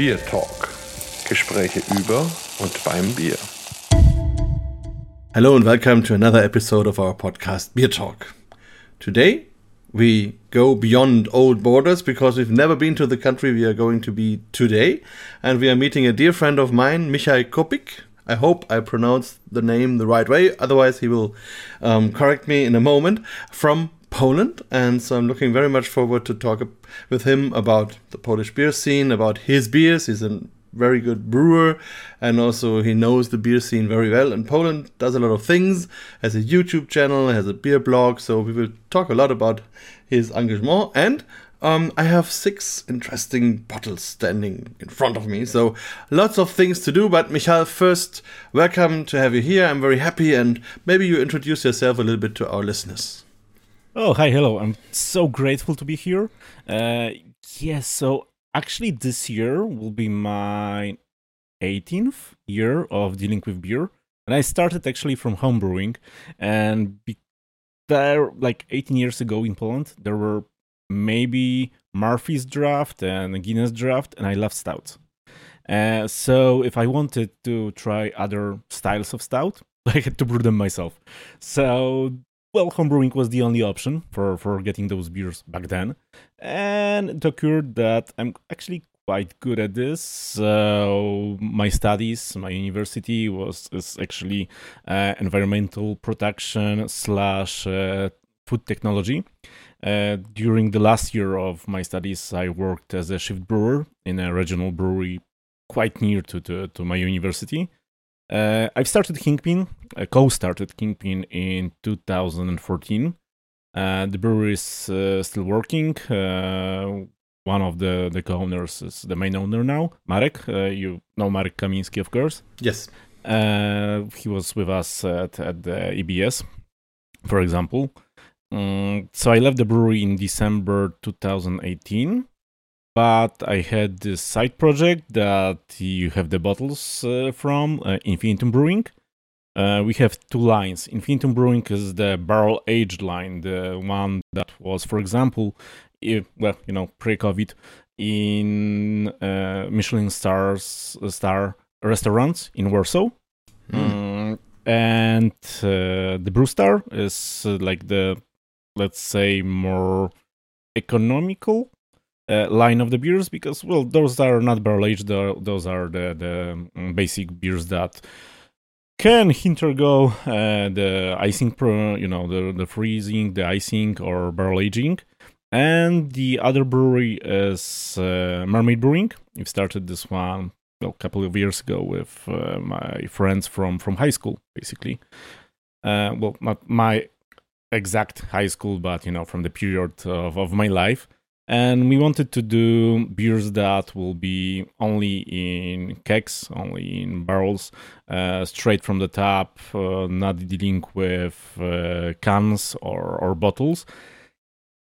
Beer Talk. Gespräche über und beim Bier. Hello and welcome to another episode of our podcast Beer Talk. Today we go beyond old borders because we've never been to the country we are going to be today and we are meeting a dear friend of mine, Michał Kopik. I hope I pronounced the name the right way, otherwise he will um, correct me in a moment, from Poland. And so I'm looking very much forward to talk with him about the Polish beer scene, about his beers. He's a very good brewer and also he knows the beer scene very well and poland does a lot of things has a youtube channel has a beer blog so we will talk a lot about his engagement and um, I have six interesting bottles standing in front of me, so lots of things to do. But Michał, first, welcome to have you here. I'm very happy, and maybe you introduce yourself a little bit to our listeners. Oh, hi, hello. I'm so grateful to be here. Uh, yes, so actually, this year will be my 18th year of dealing with beer. And I started actually from homebrewing. And be- there, like 18 years ago in Poland, there were maybe Murphy's draft and Guinness draft, and I love stouts. Uh, so if I wanted to try other styles of stout, I had to brew them myself. So well, homebrewing was the only option for for getting those beers back then, and it occurred that I'm actually quite good at this. So my studies, my university was is actually uh, environmental protection slash uh, food technology. Uh, during the last year of my studies, I worked as a shift brewer in a regional brewery quite near to, to, to my university. Uh, I've started Kingpin, uh, co-started Kingpin in 2014. Uh, the brewery is uh, still working. Uh, one of the, the co-owners is the main owner now, Marek. you know Marek Kamiński, of course. Yes. he was with us at, at the EBS, for example. Um, so I left the brewery in December 2018, but I had this side project that you have the bottles uh, from uh, Infinitum Brewing. Uh, we have two lines. Infinitum Brewing is the barrel aged line, the one that was, for example, if, well, you know, pre-COVID in uh, Michelin stars star restaurants in Warsaw. Mm. Um, and uh, the Brewstar is uh, like the let's say more economical uh, line of the beers because well those are not barrel aged those are the the um, basic beers that can undergo uh, the icing pro, you know the the freezing the icing or barrel aging. And the other brewery is uh, mermaid brewing. We've started this one well, a couple of years ago with uh, my friends from from high school basically. Uh, well not my exact high school, but you know, from the period of, of my life. And we wanted to do beers that will be only in kegs, only in barrels, uh, straight from the tap, uh, not dealing with uh, cans or, or bottles.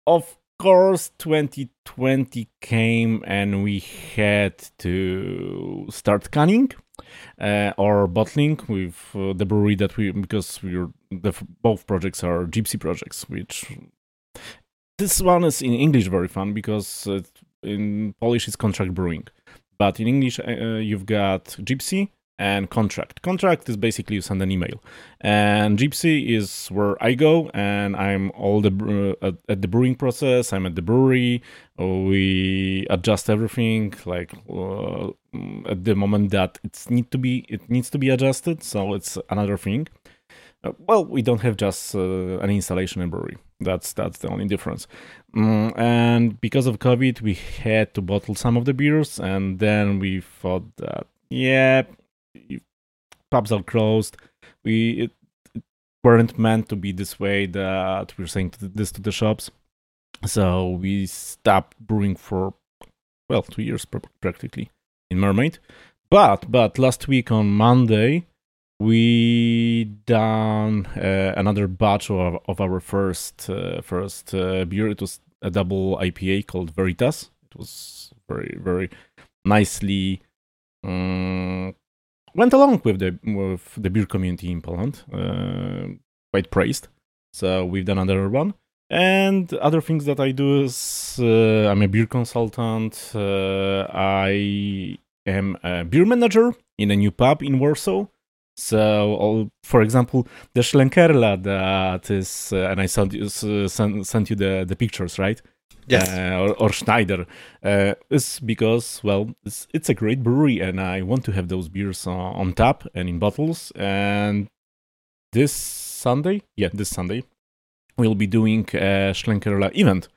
Of course, 2020 came and we had to start canning uh, or bottling with uh, the brewery that we because we're the both projects are gypsy projects which this one is in english very fun because in polish it's contract brewing but in english uh, uh, you've got gypsy and contract. Contract is basically you send an email, and Gypsy is where I go, and I'm all the uh, at, the brewing process. I'm at the brewery. We adjust everything like uh, at the moment that it's need to be it needs to be adjusted. So it's another thing. Uh, well, we don't have just uh, an installation in brewery. That's that's the only difference. Mm, and because of COVID, we had to bottle some of the beers, and then we thought that yeah, pubs are closed. We it, it weren't meant to be this way that we're saying this to the shops. So we stopped brewing for well two years practically in Mermaid. But but last week on Monday we done uh, another batch of, of our first uh, first uh, beer. It was a double IPA called Veritas. It was very very nicely um, went along with the with the beer community in Poland, uh, quite praised. So we've done another one. And other things that I do is uh, I'm a beer consultant. Uh, I am a beer manager in a new pub in Warsaw. So, for example, the Schlenkerla that is, uh, and I sent you, sent, sent you the, the pictures, right? Yes. Uh, or, or, Schneider uh, is because, well, it's, it's a great brewery and I want to have those beers on, on tap and in bottles. And this Sunday, yeah, this Sunday, we'll be doing a Schlenkerla event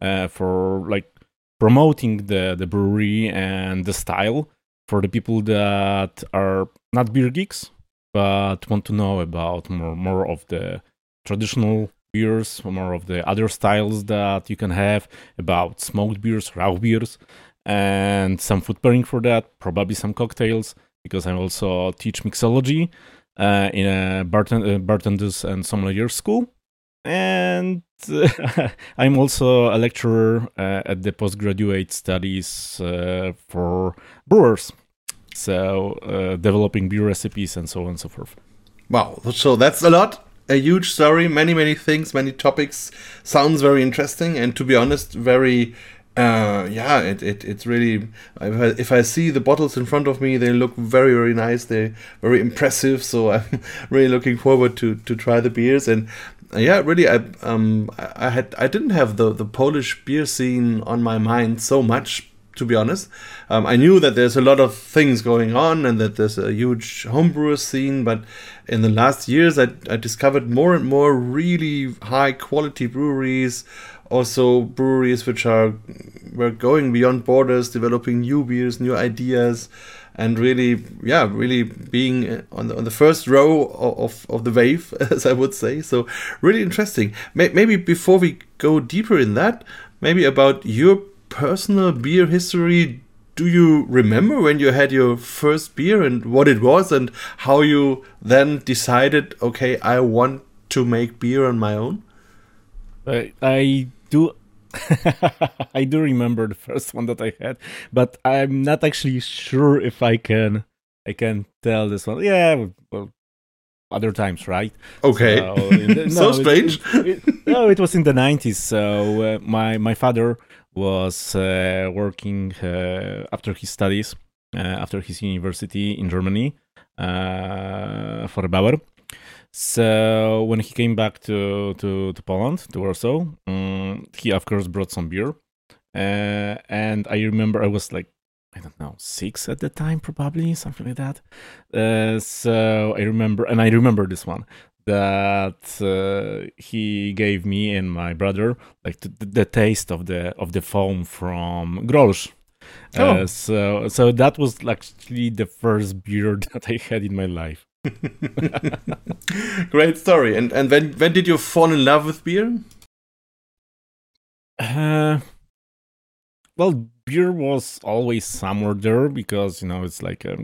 uh, for like promoting the, the brewery and the style for the people that are not beer geeks but want to know about more more of the traditional beers, more of the other styles that you can have about smoked beers, raw beers, and some food pairing for that, probably some cocktails, because I also teach mixology uh, in a bartend- uh, bartenders and sommelier school. And uh, I'm also a lecturer uh, at the postgraduate studies uh, for brewers so uh, developing beer recipes and so on and so forth. Wow, so that's a lot. A huge story, many many things, many topics. Sounds very interesting, and to be honest, very uh, yeah, it, it it's really. If I, if I see the bottles in front of me, they look very very nice. They're very impressive. So I'm really looking forward to to try the beers and. Uh, yeah, really, I um I had I didn't have the the Polish beer scene on my mind so much to be honest. Um, I knew that there's a lot of things going on and that there's a huge homebrewer scene, but in the last years, I, I discovered more and more really high quality breweries, also breweries which are were going beyond borders, developing new beers, new ideas. And really, yeah, really being on the, on the first row of, of the wave, as I would say. So, really interesting. Maybe before we go deeper in that, maybe about your personal beer history do you remember when you had your first beer and what it was and how you then decided okay i want to make beer on my own? I, I do i do remember the first one that i had but i'm not actually sure if i can i can tell this one. Yeah well other times right? Okay. So, the, no, so strange. it, it, no it was in the 90s so uh, my my father was uh, working uh, after his studies, uh, after his university in Germany for a Bauer. So when he came back to, to, to Poland, to Warsaw, um, he of course brought some beer. Uh, and I remember I was like, I don't know, six at the time, probably something like that. Uh, so I remember, and I remember this one that uh, he gave me and my brother like the, the, taste of the of the foam from Grolsch. Oh. Uh, so so that was actually the first beer that I had in my life. Great story. And and when when did you fall in love with beer? Uh, well, beer was always somewhere there because you know it's like a,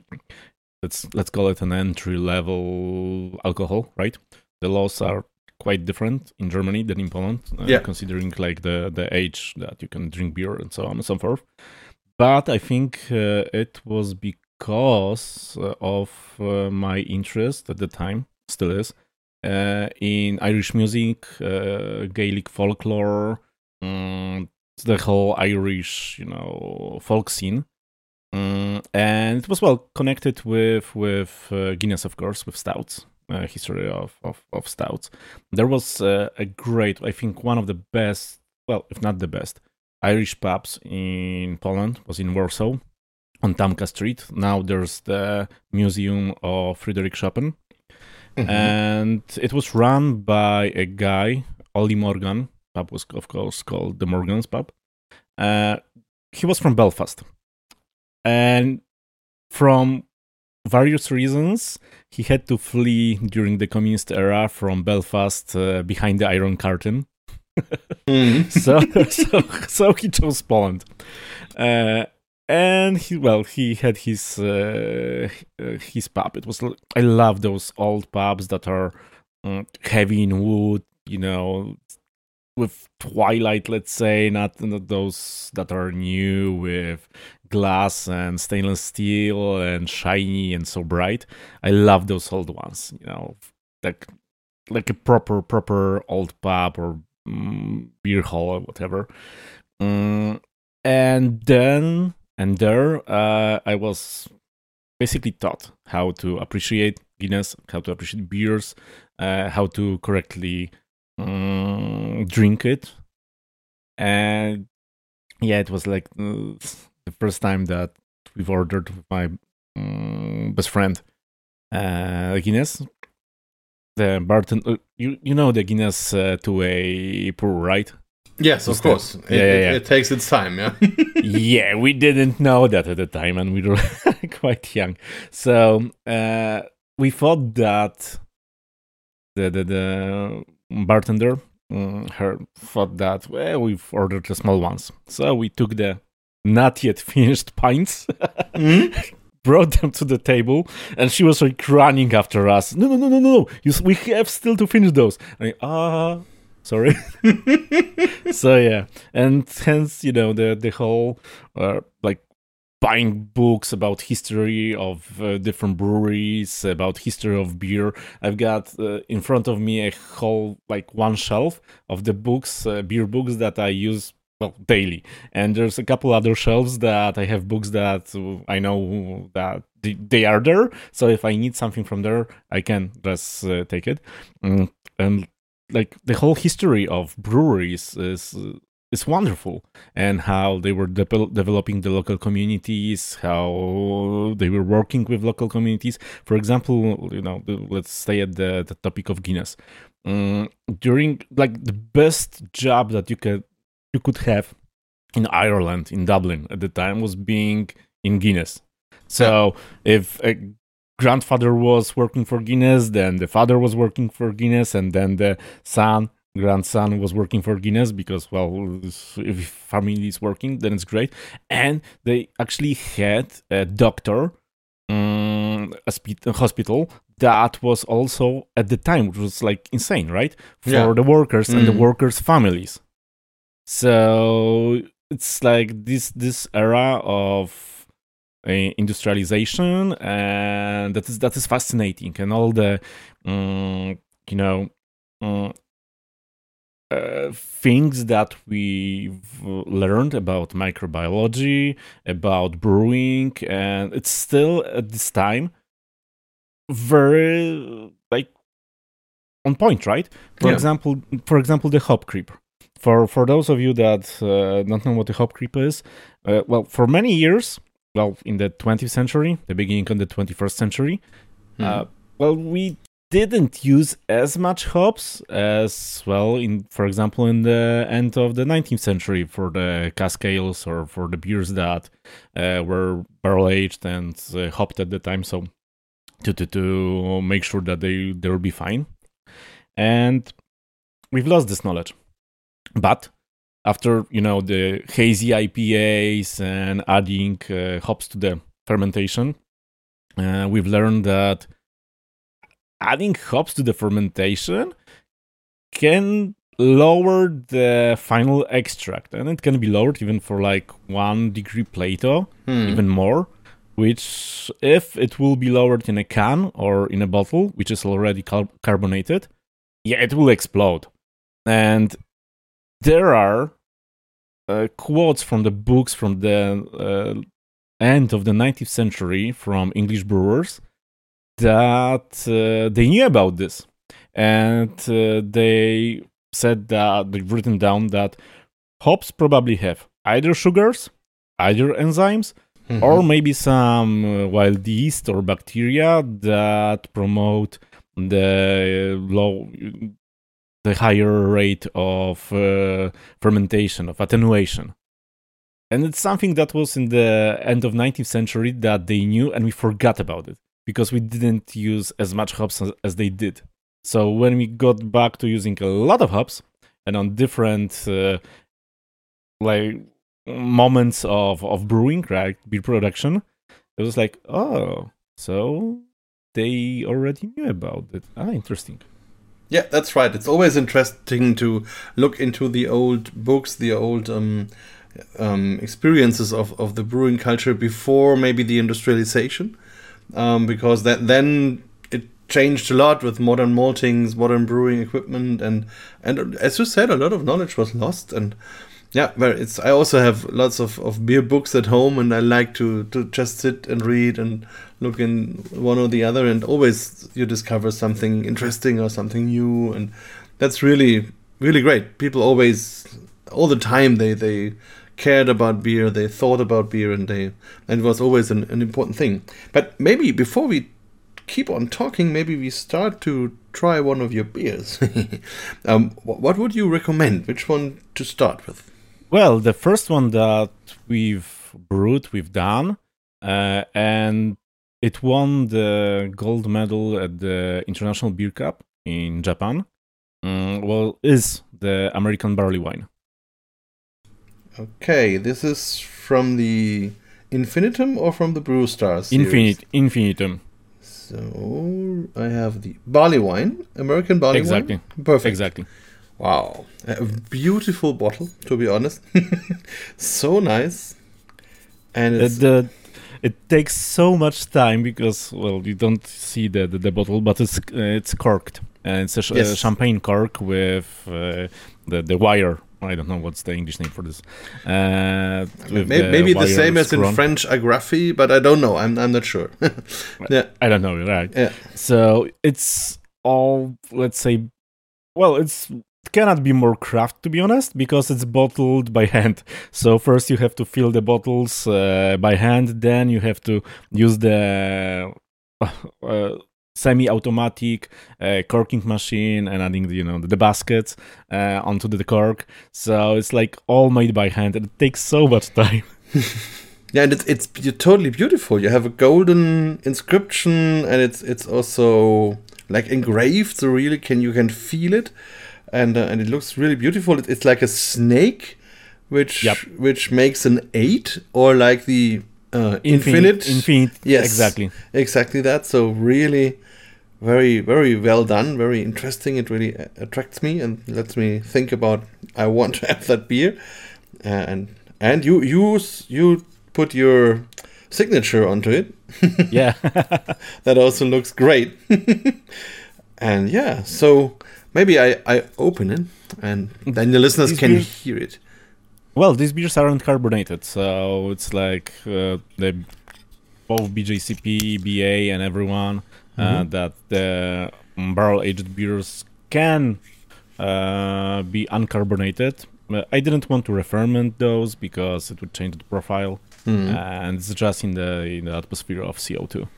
let's let's call it an entry level alcohol, right? The laws are quite different in Germany than in Poland, uh, yeah. considering like the the age that you can drink beer and so on and so forth. But I think uh, it was because uh, of uh, my interest at the time, still is, uh, in Irish music, uh, Gaelic folklore, um, the whole Irish, you know, folk scene. Um, and it was well connected with with uh, Guinness, of course, with stouts, uh, history of, of, of stouts. There was uh, a great, I think, one of the best, well, if not the best, Irish pubs in Poland was in Warsaw on Tamka Street. Now there's the Museum of Frederick Chopin. Mm-hmm. And it was run by a guy, Ollie Morgan. Pub was, of course, called the Morgan's Pub. Uh, he was from Belfast and from various reasons, he had to flee during the communist era from Belfast uh, behind the Iron Curtain. mm. so, so, so he chose Poland. Uh, and he well he had his uh, his pub it was i love those old pubs that are um, heavy in wood you know with twilight let's say not, not those that are new with glass and stainless steel and shiny and so bright i love those old ones you know like like a proper proper old pub or um, beer hall or whatever. Um, and then and there, uh, I was basically taught how to appreciate Guinness, how to appreciate beers, uh, how to correctly um, drink it, and yeah, it was like uh, the first time that we've ordered with my um, best friend uh, Guinness. The bartender, uh, you you know the Guinness uh, to a pour, right? Yes, of course. It, yeah, yeah, yeah. It, it, takes its time, yeah. yeah, we didn't know that at the time, and we were quite young. So uh, we thought that the the, the bartender um, her thought that well we've ordered the small ones, so we took the not yet finished pints. mm-hmm. Brought them to the table, and she was like running after us. No, no, no, no, no! You, we have still to finish those. ah, uh, sorry. so yeah, and hence you know the the whole uh, like buying books about history of uh, different breweries about history of beer. I've got uh, in front of me a whole like one shelf of the books uh, beer books that i use well daily. And there's a couple other shelves that i have books that i know that they are there. So if i need something from there i can just uh, take it. Mm, and like the whole history of breweries is is wonderful. And how they were de- developing the local communities how they were working with local communities. For example you know let's stay at the, the topic of guinness. Um, during like the best job that you could you could have in ireland in dublin at the time was being in guinness. So if a grandfather was working for guinness then the father was working for guinness and then the son grandson was working for Guinness because, well, if family is working, then it's great. And they actually had a doctor, um, a hospital that was also at the time, which was like insane, right? For yeah. the workers mm. and the mm. workers' families. So it's like this this era of uh, industrialization, and that is that is fascinating, and all the um, you know. Um, uh, things that we've learned about microbiology, about brewing, and it's still at this time very like on point, right? For yeah. example, for example, the hop creep. For for those of you that uh, don't know what the hop creep is, uh, well, for many years, well, in the 20th century, the beginning of the 21st century, mm. well, we didn't use as much hops as well in for example in the end of the 19th century for the cask ales or for the beers that uh, were barrel aged and uh, hopped at the time. So to, to to make sure that they they will be fine. And we've lost this knowledge. But after you know the hazy IPAs and adding uh, hops to the fermentation uh, we've learned that adding hops to the fermentation can lower the final extract and it can be lowered even for like one degree Plato hmm. even more which if it will be lowered in a can or in a bottle which is already car- carbonated yeah it will explode and there are uh, quotes from the books from the uh, end of the 19th century from english brewers that uh, they knew about this. And uh, they said that they've written down that hops probably have either sugars, either enzymes, mm-hmm. or maybe some uh, wild yeast or bacteria that promote the low the higher rate of uh, fermentation of attenuation. And it's something that was in the end of 19th century that they knew and we forgot about it because we didn't use as much hops as, as they did. So when we got back to using a lot of hops and on different uh, like moments of of brewing, right, beer production, it was like, oh, so they already knew about it. Ah, interesting. Yeah, that's right. It's always interesting to look into the old books, the old um, um, experiences of, of the brewing culture before maybe the industrialization um, because that then it changed a lot with modern maltings, modern brewing equipment, and and as you said, a lot of knowledge was lost. And yeah, well, it's I also have lots of, of beer books at home, and I like to to just sit and read and look in one or the other, and always you discover something interesting or something new, and that's really really great. People always all the time they they cared about beer, they thought about beer, and they and it was always an, an important thing. But maybe before we keep on talking, maybe we start to try one of your beers. um, what would you recommend? Which one to start with? Well, the first one that we've brewed, we've done, uh, and it won the gold medal at the International Beer Cup in Japan. Mm, well, is the American barley wine. Okay, this is from the Infinitum or from the Brew Stars? Infinite, Infinitum. So I have the barley wine, American barley exactly. wine. Exactly. Perfect. Exactly. Wow, a beautiful bottle. To be honest, so nice. And it's the it takes so much time because well you don't see the the, the bottle, but it's uh, it's corked and it's a, sh- yes. a champagne cork with uh, the the wire I don't know what's the English name for this. Uh, maybe, the, maybe the same as in French agraffé, but I don't know. I'm I'm not sure. yeah, I don't know. Right. Yeah. So it's all let's say, well, it's it cannot be more craft to be honest because it's bottled by hand. So first you have to fill the bottles uh, by hand, then you have to use the. Uh, semi-automatic uh, corking machine and adding you know the, the baskets uh, onto the cork. So it's like all made by hand and it takes so much time. Yeah and it's it's totally beautiful. You have a golden inscription and it's it's also like engraved so really can you can feel it. And uh, and it looks really beautiful. It, it's like a snake which yep. which makes an eight or like the uh, infinite, infinite, infinite, yes, exactly, exactly that. So really, very very well done very interesting. It really attracts me and lets me think about i want to have that beer. And and you use you put your signature onto it. Yeah. That also looks great. And yeah so maybe i i open it and then the listeners these can beers, hear it. Well these beers aren't carbonated so it's like uh, the both bjcp ba and everyone. uh, mm-hmm. that the barrel aged beers can uh, be uncarbonated. I didn't want to referment those because it would change the profile, mm. and it's just in the in the atmosphere of CO2.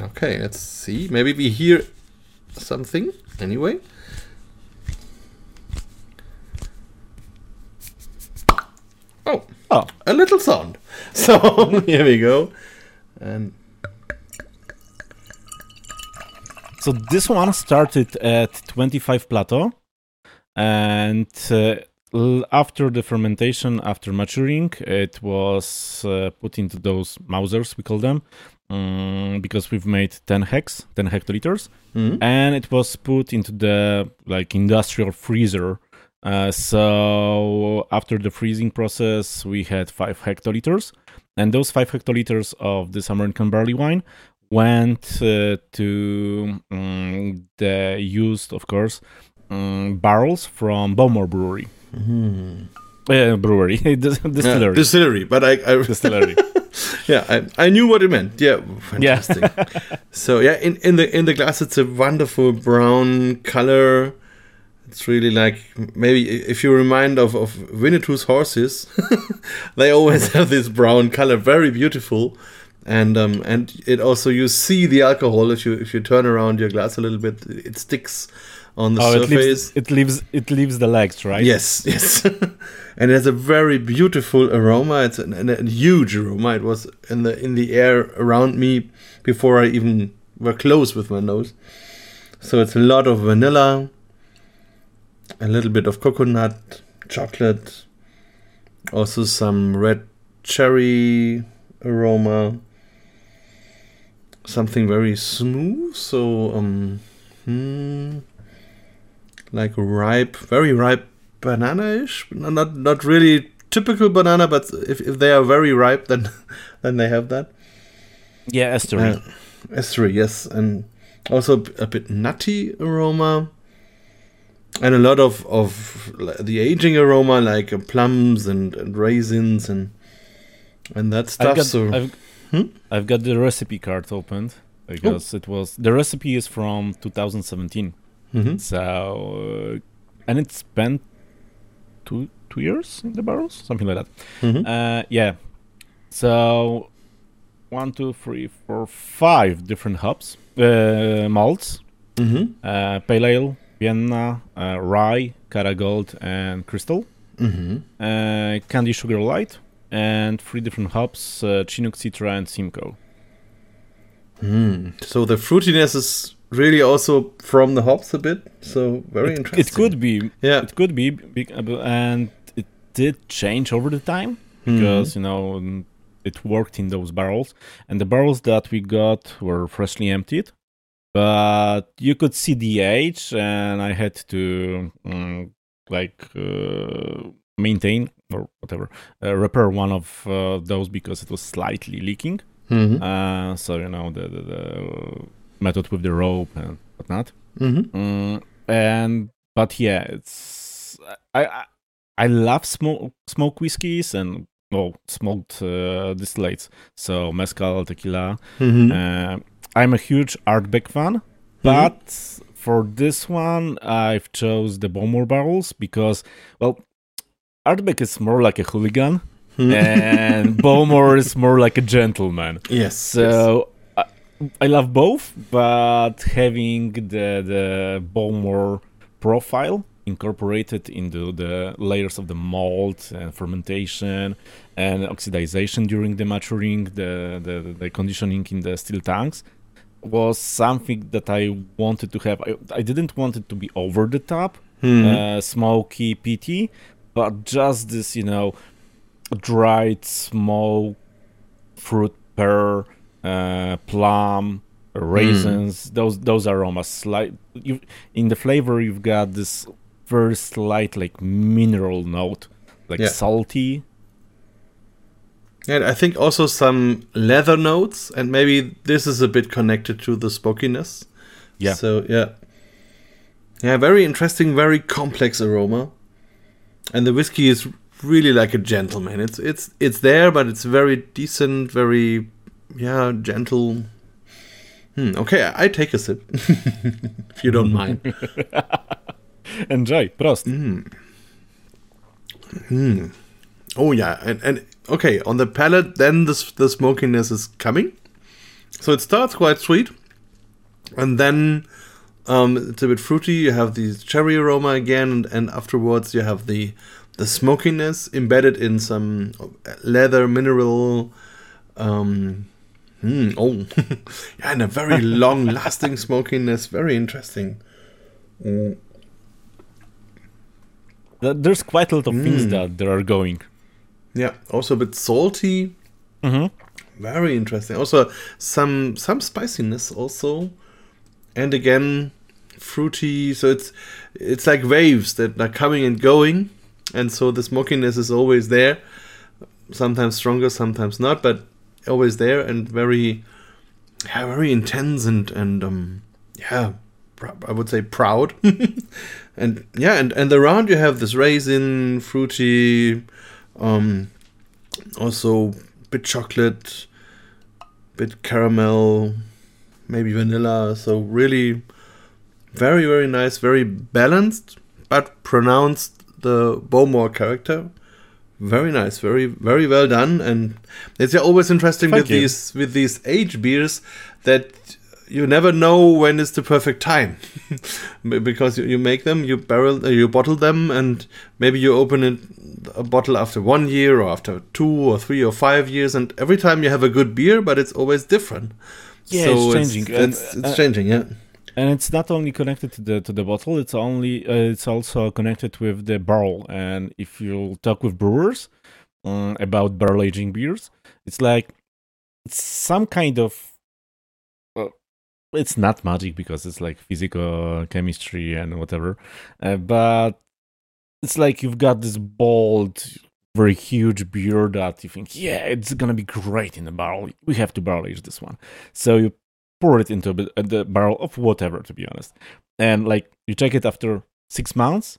Okay, let's see. Maybe we hear something anyway. Oh, oh, a little sound. So here we go, and So this one started at 25 Plato, and uh, after the fermentation, after maturing, it was uh, put into those Mausers, we call them, um, because we've made 10 hex, 10 hectoliters, mm-hmm. and it was put into the like industrial freezer. Uh, so after the freezing process, we had five hectoliters, and those five hectoliters of this American barley wine went uh, to um, the used, of course, um, barrels from Bowmore Brewery. Mm. Uh, brewery, distillery. Yeah, distillery, but I, I distillery. yeah, I, I knew what it meant. Yeah, fantastic. Yeah. so yeah, in, in the in the glass, it's a wonderful brown color. It's really like maybe if you remind of of Winnetou's horses, they always have this brown color, very beautiful and um, and it also you see the alcohol if you if you turn around your glass a little bit it sticks on the oh, surface it leaves, it leaves it leaves the legs right? Yes yes. And it has a very beautiful aroma. It's a, a, huge aroma. It was in the in the air around me before i even were close with my nose. So it's a lot of vanilla a little bit of coconut chocolate also some red cherry aroma something very smooth. So, um, hmm, like ripe, very ripe banana-ish. Not not really typical banana, but if, if they are very ripe, then then they have that. Yeah, estery. Uh, yes, and Also a bit nutty aroma. And a lot of, of the aging aroma, like uh, plums and, and raisins and and that stuff. Got, so I've, Hmm? I've got the recipe card opened because it was the recipe is from 2017. Mhm. So uh, and it spent two two years in the barrels, something like that. Mhm. Uh, yeah. So one, two, three, four, five different hops, uh, malts, Mhm. uh, pale ale, Vienna, uh, rye, Cara Gold, and Crystal. Mhm. Uh, Candy Sugar Light, and three different hops: uh, Chinook, Citra, and Simcoe. Mm. So the fruitiness is really also from the hops a bit. So very it, interesting. it could be, Yeah. it could be, uh, and it did change over the time because you know mm, it worked in those barrels, and the barrels that we got were freshly emptied. But you could see the age, and I had to mm, like uh, maintain or whatever uh, repair one of uh, those because it was slightly leaking. Mhm. Uh, so you know the, the, the method with the rope and whatnot. Mhm. Mm, and but yeah, it's I I, I love smoke smoke whiskeys and well smoked uh, distillates. So mezcal, tequila. Mhm. Uh, I'm a huge Ardbeg fan, but for this one I've chose the Bowmore barrels because well. Ardbeg is more like a hooligan, Mhm. and Bowmore is more like a gentleman. yes. yes. So I, I love both, but having the the Bowmore profile incorporated into the layers of the malt and fermentation and oxidization during the maturing, the the, the conditioning in the steel tanks was something that I wanted to have. I, I didn't want it to be over the top, Mhm. uh, smoky, peaty, but just this, you know, dried small fruit pear, uh, plum, raisins. Those those aromas. Slight, you in the flavor, you've got this very slight like mineral note, like Yeah. salty. And I think also some leather notes, and maybe this is a bit connected to the smokiness. Yeah. So yeah, yeah, very interesting, very complex aroma, and the whiskey is really like a gentleman. It's it's it's there, but it's very decent, very yeah, gentle. Hmm, okay, I, take a sip if you don't mind. Enjoy, prost. Hmm. Oh yeah, and and okay on the palate, then the the smokiness is coming. So it starts quite sweet, and then um, it's a bit fruity. You have the cherry aroma again, and, and afterwards you have the the smokiness embedded in some leather mineral. Um, hmm, oh, yeah, and a very long-lasting smokiness. Very interesting. Mm. There's quite a lot of things Mm. that there are going. Yeah, also a bit salty. Mm-hmm. Very interesting. Also some some spiciness also, and again fruity. So it's it's like waves that are coming and going, and so the smokiness is always there. Sometimes stronger, sometimes not, but always there and very, yeah, very intense and and um yeah, pr- I would say proud. and yeah, and and around you have this raisin, fruity, um, also bit chocolate, bit caramel, maybe vanilla. So really, very very nice, very balanced, but pronounced the Bowmore character. Very nice, very very well done, and it's always interesting Thank with you. these with these age beers that you never know when is the perfect time because you, you make them you barrel uh, you bottle them and maybe you open it a bottle after one year or after two or three or five years and every time you have a good beer but it's always different Yeah, So it's changing. and, it's, it's uh, changing yeah and it's not only connected to the to the bottle it's only uh, it's also connected with the barrel and if you talk with brewers um, about barrel aging beers it's like it's some kind of well, it's not magic because it's like physical chemistry and whatever uh, but it's like you've got this bold very huge beer that you think yeah it's gonna be great in the barrel we have to barrel age this one so you pour it into a, the barrel of whatever, to be honest. And like you check it after six months,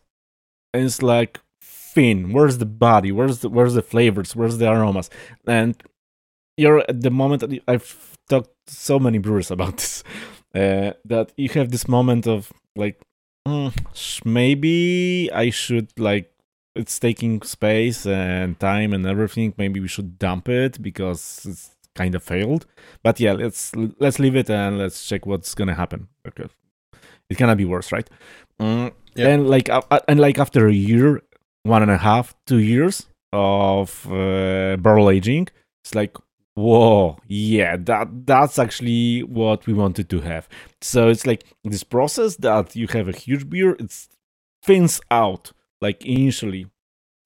and it's like thin. Where's the body? Where's the where's the flavors? Where's the aromas? And you're at the moment I've talked so many brewers about this uh, that you have this moment of like mm, maybe I should like it's taking space and time and everything. Maybe we should dump it because it's kind of failed. But yeah, let's let's leave it and let's check what's gonna happen. Okay, it cannot be worse, right? Mm, yeah. And like uh, and like after a year, one and a half, two years of uh, barrel aging, it's like whoa yeah that that's actually what we wanted to have so it's like this process that you have a huge beer it's thins out like initially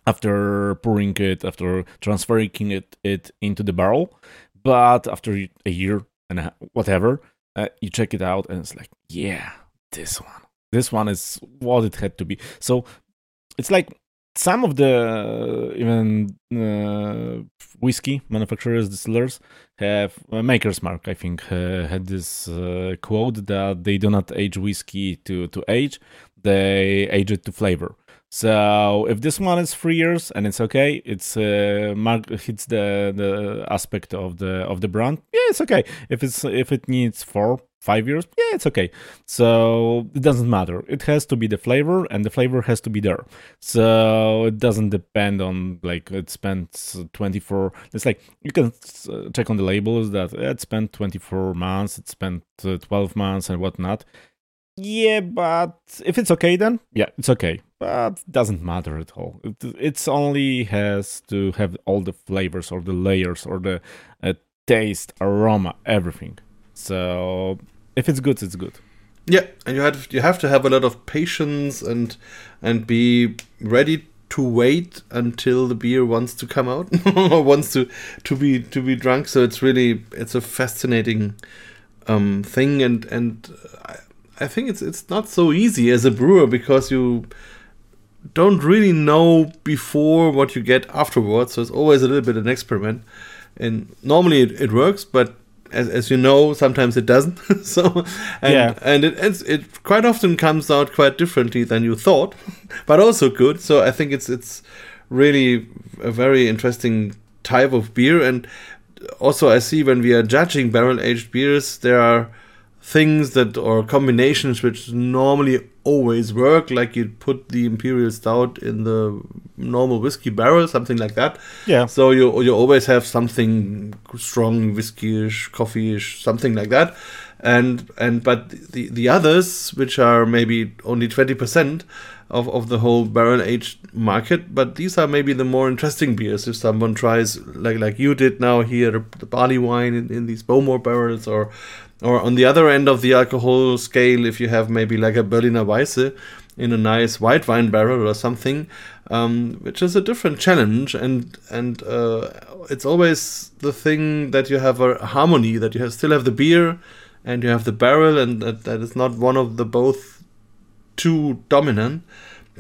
after pouring it after transferring it, it into the barrel but after a year and a, whatever uh, you check it out and it's like yeah this one this one is what it had to be so it's like some of the even uh, whiskey manufacturers, distillers have uh, Maker's Mark. I think uh, had this uh, quote that they do not age whiskey to to age; they age it to flavor. So if this one is three years and it's okay, it's uh, mark hits the the aspect of the of the brand. Yeah, it's okay. If it's if it needs four five years, yeah, it's okay. So it doesn't matter. It has to be the flavor, and the flavor has to be there. So it doesn't depend on like it spent 24. It's like you can uh, check on the labels that it spent 24 months, it spent uh, 12 months, and whatnot. Yeah, but if it's okay, then yeah, it's okay. But it doesn't matter at all. It it's only has to have all the flavors or the layers or the uh, taste, aroma, everything. So if it's good, it's good. Yeah, and you have you have to have a lot of patience and and be ready to wait until the beer wants to come out or wants to to be to be drunk. So it's really it's a fascinating um, thing, and and I, I think it's it's not so easy as a brewer because you don't really know before what you get afterwards. So it's always a little bit an experiment. And normally it, it works, but as, as you know, sometimes it doesn't. so, and, yeah. and it, it's, it quite often comes out quite differently than you thought, but also good. So I think it's it's really a very interesting type of beer. And also, I see when we are judging barrel aged beers, there are things that or combinations which normally always work like you put the imperial stout in the normal whiskey barrel something like that. Yeah. So you you always have something strong whiskey-ish coffee-ish something like that. And and but the the others which are maybe only 20% of, of the whole barrel aged market but these are maybe the more interesting beers. If someone tries like like you did now here the, the barley wine in, in these bowmore barrels or or on the other end of the alcohol scale, if you have maybe like a Berliner Weisse in a nice white wine barrel or something, um, which is a different challenge. And and uh, it's always the thing that you have a harmony, that you have, still have the beer and you have the barrel, and that, that is not one of the both too dominant.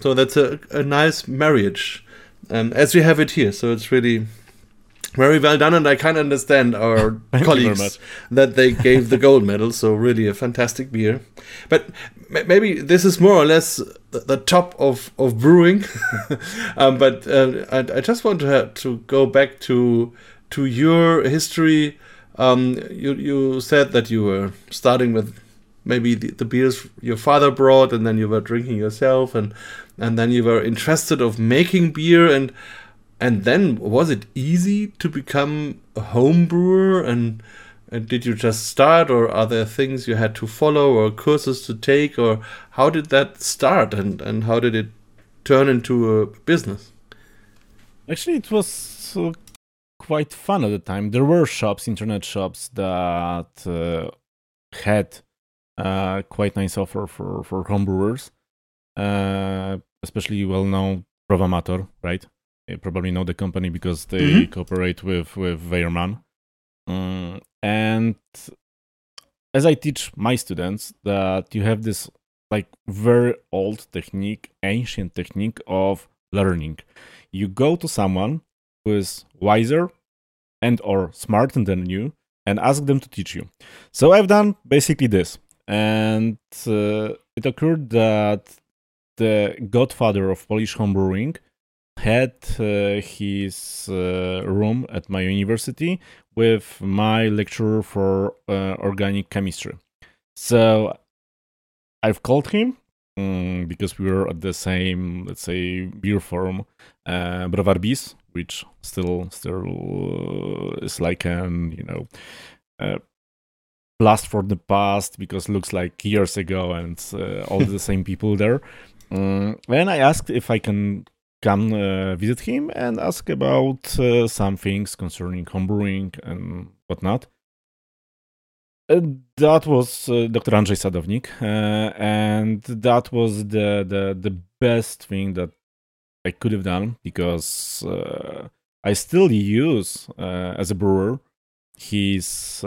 So that's a, a nice marriage, um, as we have it here. So it's really very well done, and I can understand our colleagues that they gave the gold medal. So really a fantastic beer. But maybe this is more or less the top of of brewing. um, but uh, I, I, just want to have, to go back to to your history. Um, you you said that you were starting with maybe the, the, beers your father brought, and then you were drinking yourself, and and then you were interested of making beer and and then was it easy to become a home brewer? And, and did you just start or are there things you had to follow or courses to take or how did that start? And, and how did it turn into a business? Actually it was uh, quite fun at the time. There were shops internet shops that uh, had uh, quite nice offer for for homebrewers uh, especially well known Browamator, right you probably know the company because they mm-hmm. cooperate with with Weyermann. Um, and as I teach my students that you have this like very old technique, ancient technique of learning. You go to someone who is wiser and or smarter than you and ask them to teach you. So I've done basically this, and uh, it occurred that the godfather of Polish homebrewing had uh, his uh, room at my university with my lecturer for uh, organic chemistry. So I've called him um, because we were at the same, let's say, beer forum, uh, Browar.biz, which still still is like an you know uh, blast for the past because looks like years ago and uh, all the same people there. Um, then I asked if I can come uh, visit him and ask about uh, some things concerning homebrewing and whatnot. Uh, that was uh, Dr. Andrzej Sadownik, uh, and that was the, the the best thing that I could have done because uh, I still use as a brewer his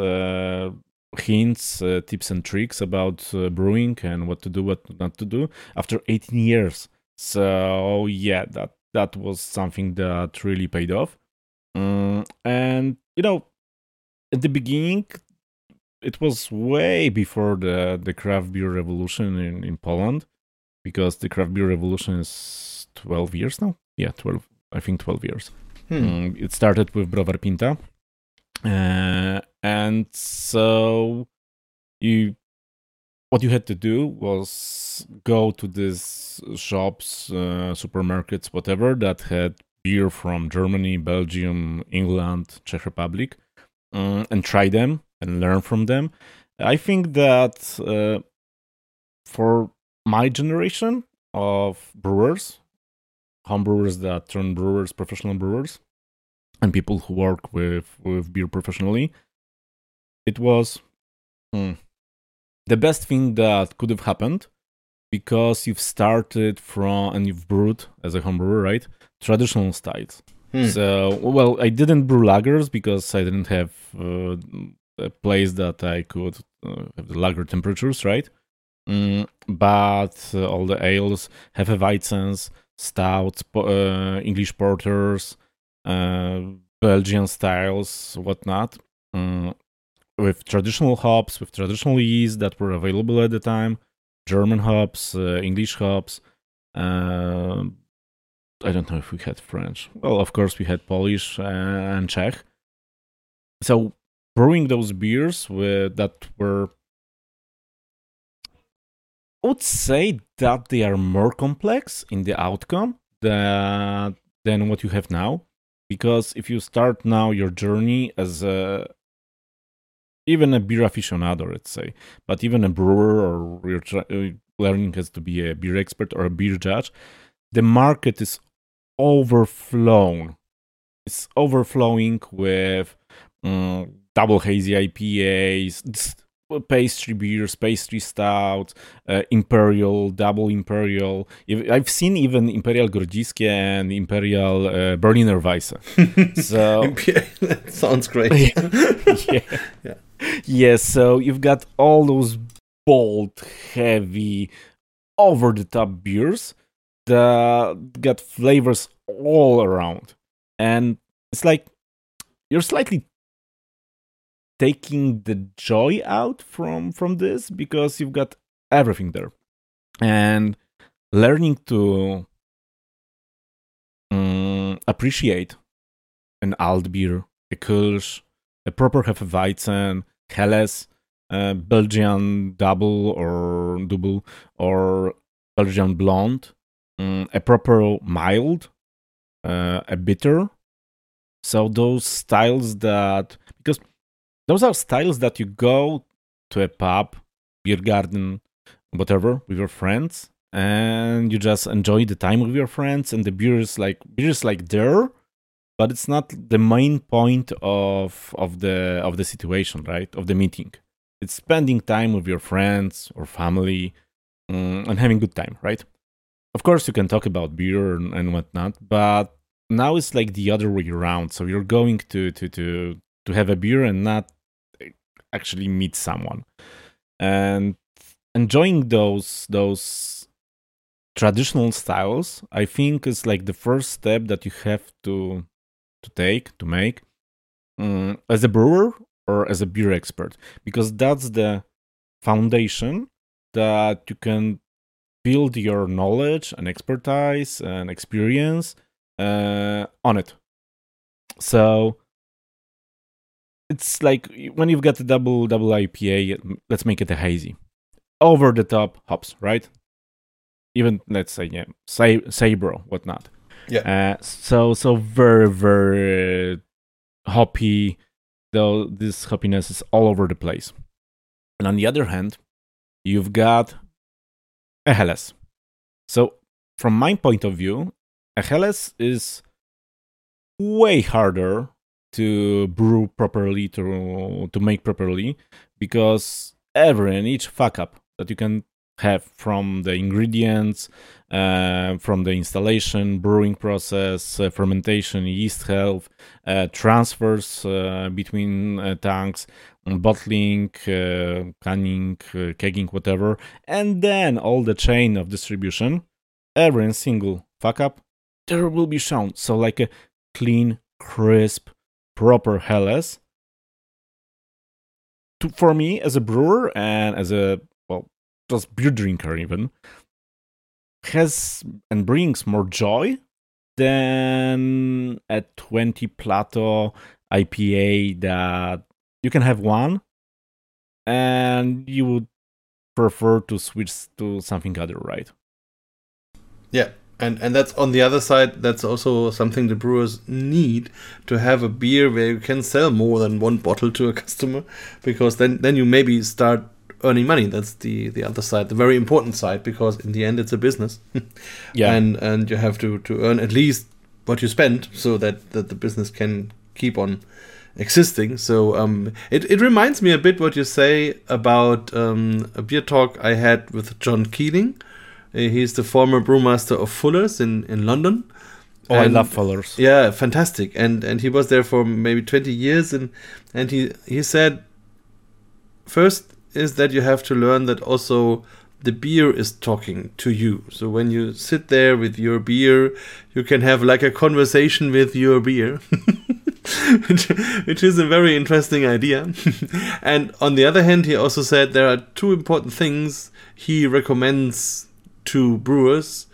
hints, tips, and tricks about brewing and what to do, what not to do after 18 years. So yeah, that that was something that really paid off. Um, and you know, at the beginning, it was way before the the craft beer revolution in, in Poland, because the craft beer revolution is twelve years now. Yeah, twelve. I think twelve years. Hmm. Um, it started with Browar Pinta, uh, and so you what you had to do was go to these shops, uh, supermarkets, whatever that had beer from Germany, Belgium, England, Czech Republic, uh, and try them and learn from them. I think that uh, for my generation of brewers, home brewers that turn brewers, professional brewers, and people who work with, with beer professionally, it was hmm, the best thing that could have happened because you've started from and you've brewed as a home brewer, right? Traditional styles. Hmm. So, well, I didn't brew lagers because I didn't have uh, a place that I could uh, have the lager temperatures, right? Mm, but uh, all the ales have a Weizens, stouts, uh, English porters, uh, Belgian styles, whatnot, um, with traditional hops, with traditional yeast that were available at the time, German hops, uh, English hops. Uh, I don't know if we had French. Well, of course, we had Polish and Czech. So brewing those beers with that were I would say that they are more complex in the outcome than what you have now because if you start now your journey as a even a beer aficionado, let's say, but even a brewer or you're uh, learning as to be a beer expert or a beer judge, the market is overflown. It's overflowing with um, double hazy IPAs, pastry beers, pastry stout, uh, imperial, double imperial. I've seen even imperial grodziskie and imperial uh, Berliner Weisse. So that sounds great. yeah. yeah. Yeah, so you've got all those bold, heavy, over the top beers that got flavors all around. And it's like you're slightly taking the joy out from from this because you've got everything there and learning to um, appreciate an alt beer a Kölsch, a proper Hefeweizen, Helles, a Belgian double or double or Belgian blonde, um, a proper mild, uh, a bitter. So those styles that because those are styles that you go to a pub, beer garden, whatever, with your friends, and you just enjoy the time with your friends. And the beer is like beer is like there, but it's not the main point of of the of the situation, right? Of the meeting. It's spending time with your friends or family um, and having good time, right? Of course, you can talk about beer and, and whatnot, but now it's like the other way around. So you're going to to to to have a beer and not actually meet someone and enjoying those those traditional styles i think is like the first step that you have to to take to make um, as a brewer or as a beer expert because that's the foundation that you can build your knowledge and expertise and experience uh, on it. So it's like when you've got a double double IPA, let's make it a hazy, over the top hops, right? Even let's say yeah, say say Sabro, whatnot. Yeah. Uh, so so very very hoppy. Though this happiness is all over the place. And on the other hand, you've got a Helles. So from my point of view, a Helles is way harder to brew properly, to to make properly, because every and each fuck up that you can have from the ingredients, uh, from the installation, brewing process, uh, fermentation, yeast health, uh, transfers uh, between uh, tanks, bottling, uh, canning, kegging, whatever, and then all the chain of distribution, every single fuck up, there will be shown. So like a clean, crisp, proper Helles. To, for me, as a brewer and as a just beer drinker even has and brings more joy than a 20 plato IPA that you can have one and you would prefer to switch to something other, right? Yeah, and and that's on the other side. That's also something the brewers need to have a beer where you can sell more than one bottle to a customer, because then then you maybe start earning money. That's the the other side, the very important side, because in the end it's a business. yeah, and and you have to to earn at least what you spend, so that that the business can keep on existing. So um, it it reminds me a bit what you say about um, a beer talk I had with John Keeling. Uh, he's the former brewmaster of Fuller's in in London. Oh, and, I love Fuller's. Yeah, fantastic. And and he was there for maybe 20 years and and he he said first is that you have to learn that also the beer is talking to you. So when you sit there with your beer, you can have like a conversation with your beer. which, is a very interesting idea. and on the other hand, he also said there are two important things he recommends to brewers.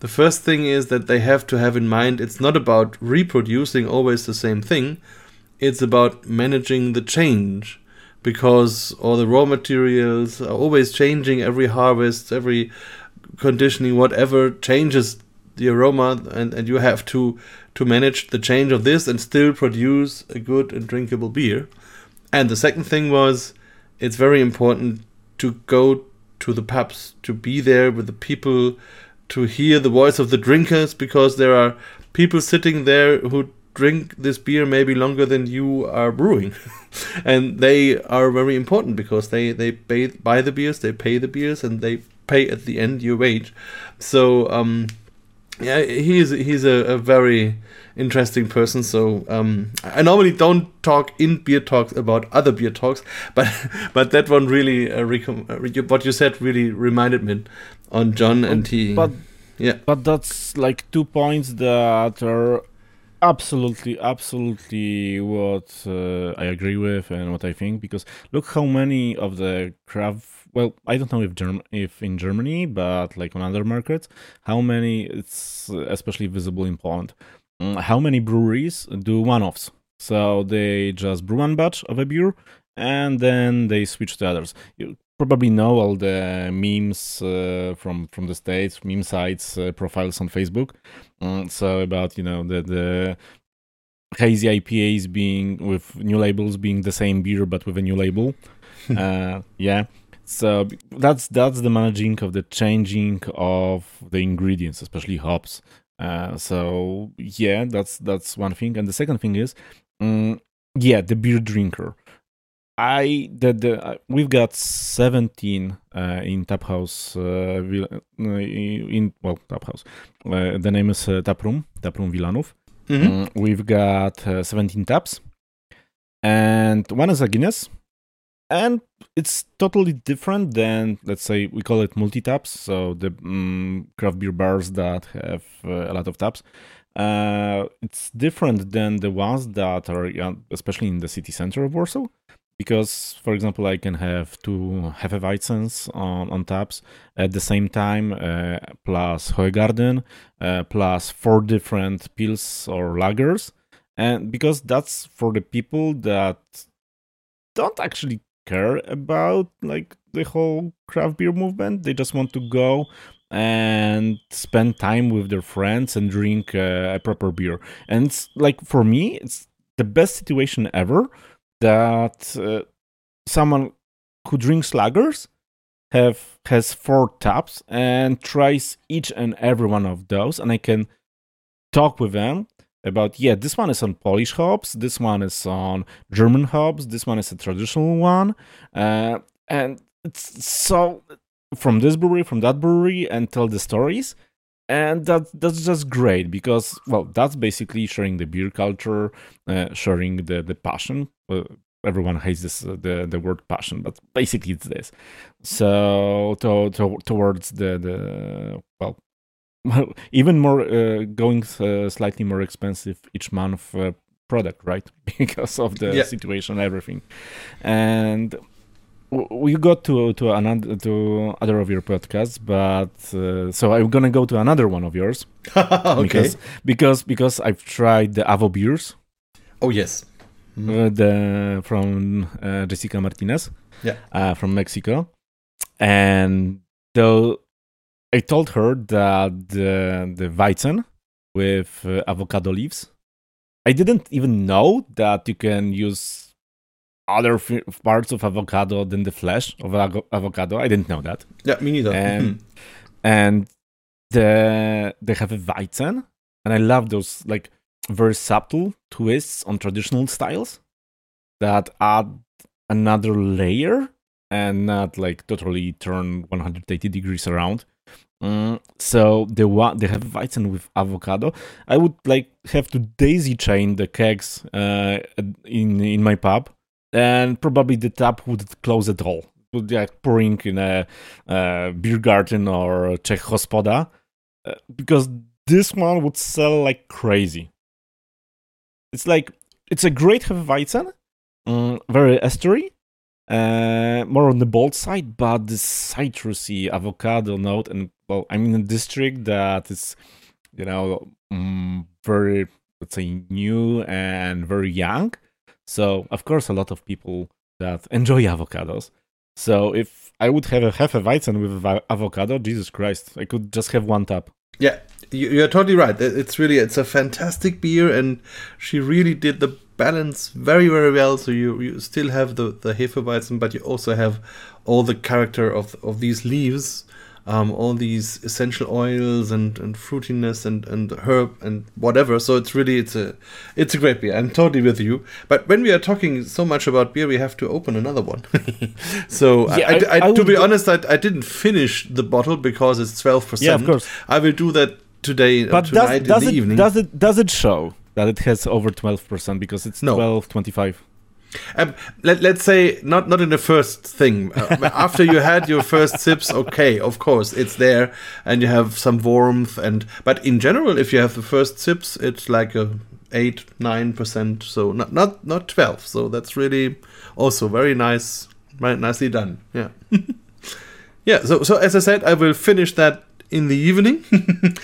The first thing is that they have to have in mind it's not about reproducing always the same thing, it's about managing the change because all the raw materials are always changing every harvest, every conditioning, whatever changes the aroma, and, and you have to to manage the change of this and still produce a good and drinkable beer. And the second thing was, it's very important to go to the pubs, to be there with the people, to hear the voice of the drinkers, because there are people sitting there who drink this beer maybe longer than you are brewing. and they are very important because they, they pay, buy the beers, they pay the beers, and they pay at the end your wage. So, um, yeah, he's he's a, a very interesting person. So um, I normally don't talk in beer talks about other beer talks, but but that one really uh, recom- uh, what you said really reminded me on John and he. But yeah, but that's like two points that are absolutely absolutely what uh, i agree with and what i think because look how many of the craft well i don't know if Germ- if in germany but like on other markets how many it's especially visible in poland. Mm, how many breweries do one-offs? So they just brew one batch of a beer and then they switch to others. You probably know all the memes uh, from from the states meme sites uh, profiles on facebook Mm, so about you know the the hazy IPAs being with new labels being the same beer but with a new label. uh, yeah. So that's that's the managing of the changing of the ingredients, especially hops. Uh, so yeah, that's that's one thing. And the second thing is, um, yeah, the beer drinker. I the, the uh, we've got 17 uh, in Tap House uh, uh in well Tap House. Uh, the name is uh, Taproom Taproom Wilanów. Mm-hmm. Um, we've got 17 taps, and one is a Guinness, and it's totally different than let's say we call it multi taps. So the um, craft beer bars that have a lot of taps. it's different than the ones that are especially in the city center of Warsaw because, for example, I can have two Hefeweizens on, on taps at the same time, uh, plus Hoegaarden, uh, plus four different pills or lagers. And because that's for the people that don't actually care about like the whole craft beer movement. They just want to go and spend time with their friends and drink uh, a proper beer. And it's like for me, it's the best situation ever that uh, someone who drinks lagers have has four taps and tries each and every one of those, and I can talk with them about yeah this one is on polish hops this one is on german hops this one is a traditional one uh, and so from this brewery from that brewery and tell the stories and that that's just great because well that's basically sharing the beer culture uh, sharing the the passion everyone hates this uh, the the word passion but basically it's this. So to, to, towards the the well even more uh, going uh, slightly more expensive each month uh, product right? Because of the yeah. situation everything. And we got to to another to other of your podcasts but uh, so i'm gonna go to another one of yours. Okay. Because because because i've tried the avo beers. Oh yes mm. the from uh, jessica martinez yeah from mexico and though I told her that the the Weizen with uh, avocado leaves. I didn't even know that you can use other f- parts of avocado than the flesh of ag- avocado. I didn't know that. Yeah, me neither. And, mm-hmm. and the they have a Weizen, and I love those like very subtle twists on traditional styles that add another layer and not like totally turn 180 degrees around. Mm, so the one they have Weizen with avocado. I would like have to daisy chain the kegs uh, in in my pub, and probably the tap would close at all. Would like pouring in a, a beer garden or Czech hospoda, uh, because this one would sell like crazy. It's like it's a great Hefeweizen, um, very estery, uh, more on the bold side, but the citrusy avocado note, and well, I'm in a district that is, you know, um, very let's say new and very young. So of course, a lot of people that enjoy avocados. So if I would have a Hefeweizen with avocado, Jesus Christ, I could just have one tap. Yeah, you're totally right. It's really it's a fantastic beer, and she really did the balance very very well. So you you still have the the Hefeweizen, but you also have all the character of of these leaves. Um, all these essential oils and, and fruitiness and, and herb and whatever. So it's really it's a it's a great beer. I'm totally with you. But when we are talking so much about beer, we have to open another one. so yeah, I, I, I, I, to be honest, I, I didn't finish the bottle because it's twelve percent. Yeah, of course. I will do that today. But does, does it, evening. does it does it show that it has over twelve percent because it's no. twelve twenty five? Um, let, let's say not not in the first thing. Uh, after you had your first sips, okay, of course it's there, and you have some warmth. And but in general, if you have the first sips, it's like a eight nine percent. So not not not twelve. So that's really also very nice, very nicely done. Yeah, yeah. So so as I said, I will finish that in the evening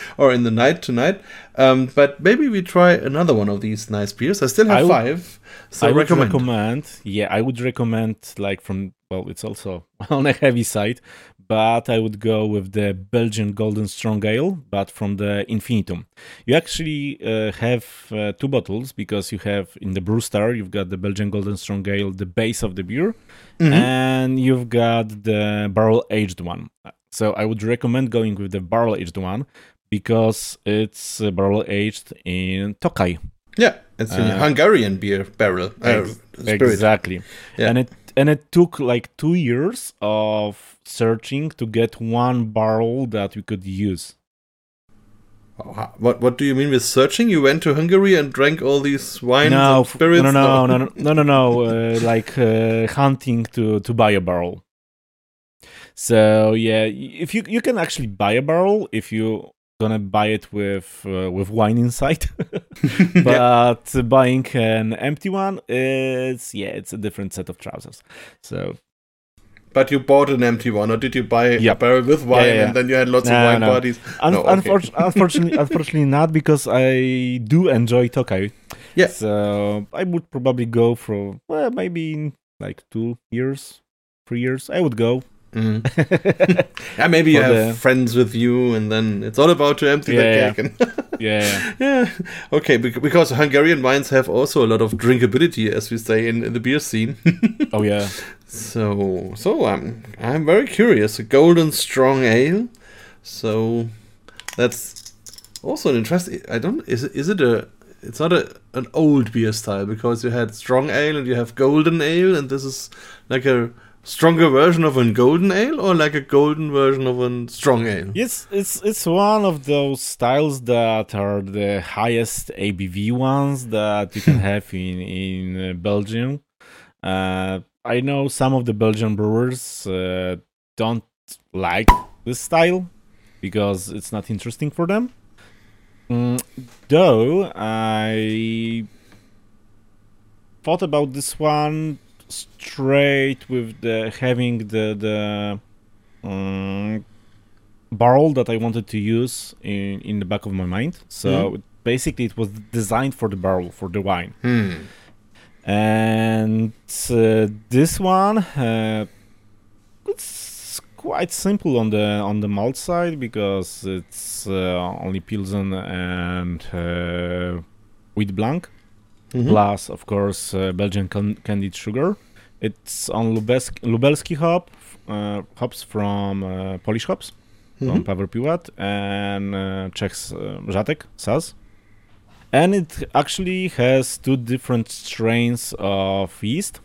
or in the night tonight. Um, but maybe we try another one of these nice beers. I still have I five. So I recommend. would recommend. Yeah, I would recommend like from well, it's also on a heavy side, but I would go with the Belgian Golden Strong Ale, but from the Infinitum. You actually uh, have uh, two bottles because you have in the Brew Star, you've got the Belgian Golden Strong Ale, the base of the beer, mm-hmm. and you've got the barrel aged one. So I would recommend going with the barrel aged one because it's uh, barrel aged in Tokai. Yeah, it's a uh, Hungarian beer barrel. Uh, exactly. Yeah. And it and it took like two years of searching to get one barrel that we could use. What what do you mean with searching? You went to Hungary and drank all these wines no, and spirits? No, no, no, no, no, no, no. uh, like uh, hunting to to buy a barrel. So yeah, if you you can actually buy a barrel if you gonna buy it with uh, with wine inside. but buying an empty one is yeah, it's a different set of trousers. So But you bought an empty one, or did you buy a Yeah. barrel with wine yeah, yeah. and then you had lots No, of wine no. parties? Un- No, okay. unfor- unfortunately, unfortunately not because I do enjoy Tokai. Yeah. So I would probably go for well, maybe in like two years, three years. I would go. Mhm. Yeah, maybe you have the- friends with you, and then it's all about to empty Yeah, the yeah. keg. And yeah. yeah, okay, because Hungarian wines have also a lot of drinkability, as we say in, in the beer scene. Oh yeah. so, so I'm I'm very curious. A golden strong ale. So that's also an interesting. I don't. Is it, is it a? It's not a an old beer style because you had strong ale and you have golden ale, and this is like a stronger version of a golden ale, or like a golden version of a strong ale. It's it's it's one of those styles that are the highest ABV ones that you can have in in uh, Belgium. Uh, I know some of the Belgian brewers uh, don't like this style because it's not interesting for them. Mm, though I thought about this one straight with the having the the um, barrel that I wanted to use in in the back of my mind. So Mhm. basically, it was designed for the barrel for the wine, Hmm. and uh, this one uh, it's quite simple on the on the malt side because it's uh, only pilsen and uh, wheat blanc Mhm. plus of course uh, Belgian can- candied sugar. It's on Lubelski, Lubelski hop uh, hops from uh, Polish hops from Mhm. Paweł Piłat and uh, Czech uh, Žatec Saaz. And it actually has two different strains of yeast.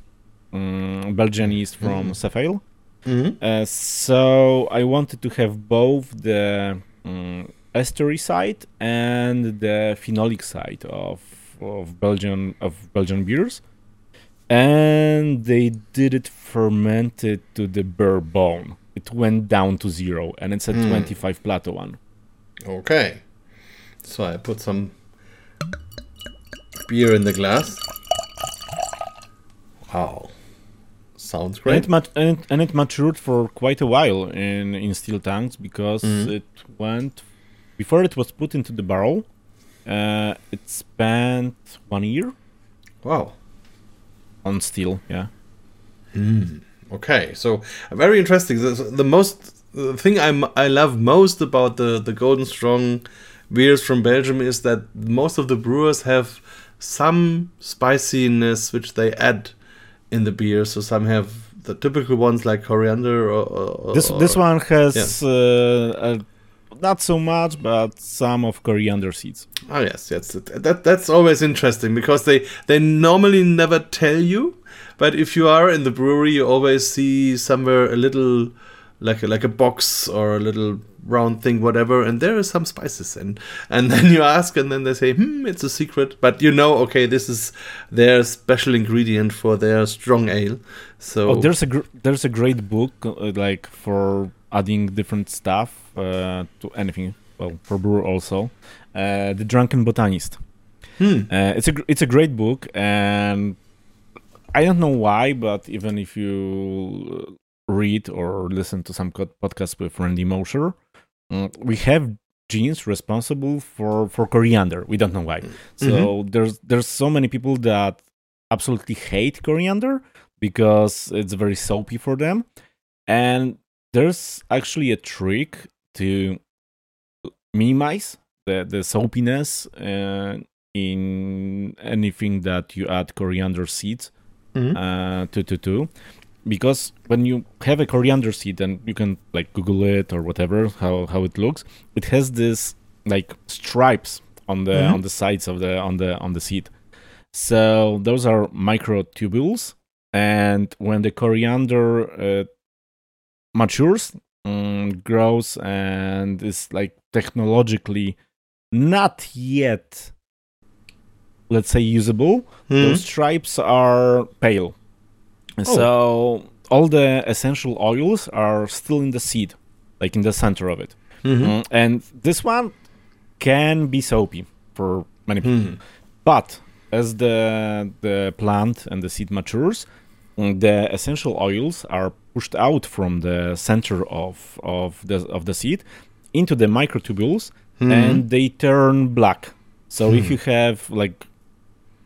Mm, Belgian yeast from. Cephale. Mhm. Uh, so I wanted to have both the um, estery side and the phenolic side of of Belgian of Belgian beers, and they did it fermented to the bare bone. It went down to zero, and it's a Mm. 25 plato one. Okay. So I put some beer in the glass. Wow. Sounds And great. it, mat- and, it, and it matured for quite a while in in steel tanks because Mhm. it went before it was put into the barrel. Uh, it spent one year Wow. on steel. Yeah. Hmm. Okay, so very interesting. The, the most the thing I I love most about the the Golden Strong beers from Belgium is that most of the brewers have some spiciness which they add in the beer. So some have the typical ones like coriander or, or This or- this one has uh, uh, not so much, but some of coriander seeds. Oh yes, yes. That that's always interesting because they they normally never tell you, but if you are in the brewery, you always see somewhere a little like a, like a box or a little round thing, whatever, and there is some spices in. And then you ask, and then they say, "Hmm, it's a secret," but you know, okay, this is their special ingredient for their strong ale. So Oh, there's a gr- there's a great book uh, like for adding different stuff uh, to anything. Well, for brewer also, uh, the Drunken Botanist. hmm, Uh, it's a gr- it's a great book, and I don't know why, but even if you read or listen to some co- podcasts with Randy Mosher, mm, we have genes responsible for for coriander. We don't know why. So there's there's so many people that absolutely hate coriander because it's very soapy for them, and there's actually a trick to minimize the the soapiness uh, in anything that you add coriander seeds Mhm. uh, to to to because when you have a coriander seed and you can like google it or whatever how how it looks it has this like stripes on the Mhm. on the sides of the on the on the seed so those are microtubules and when the coriander uh, matures um, grows and is like technologically not yet let's say usable hmm. those stripes are pale. So all the essential oils are still in the seed, like in the center of it. Mhm. Mm, And this one can be soapy for many people. But as the the plant and the seed matures, mm, the essential oils are pushed out from the center of of the of the seed into the microtubules, and they turn black. So if you have like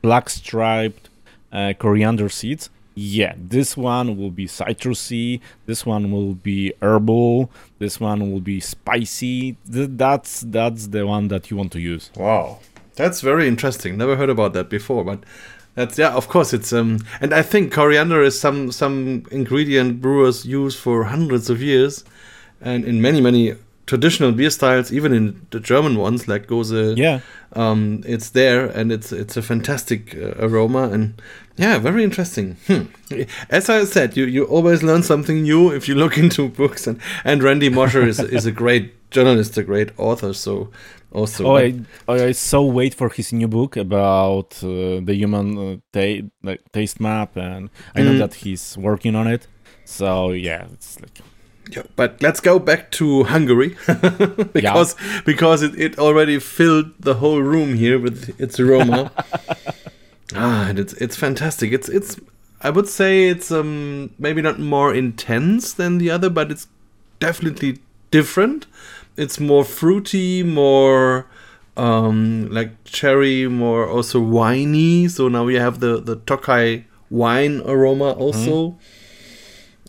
black striped uh, coriander seeds, yeah, this one will be citrusy. This one will be herbal. This one will be spicy. Th- that's that's the one that you want to use. Wow, that's very interesting. Never heard about that before, but that's yeah. Of course, it's um, and I think coriander is some some ingredient brewers use for hundreds of years, and in many many traditional beer styles, even in the German ones like Gose, Yeah, um, it's there and it's it's a fantastic uh, aroma and yeah, very interesting. Hmm. As I said, you you always learn something new if you look into books and and Randy Mosher is is a great journalist, a great author. So also, Oh, I, oh, I so wait for his new book about uh, the human uh, ta- like, taste map, and I know Mm. that he's working on it. So yeah, it's like Yeah, but let's go back to Hungary because because it, it already filled the whole room here with its aroma. ah, and it's it's fantastic. It's it's I would say it's um maybe not more intense than the other, but it's definitely different. It's more fruity, more um like cherry, more also winey. So now we have the the Tokai wine aroma also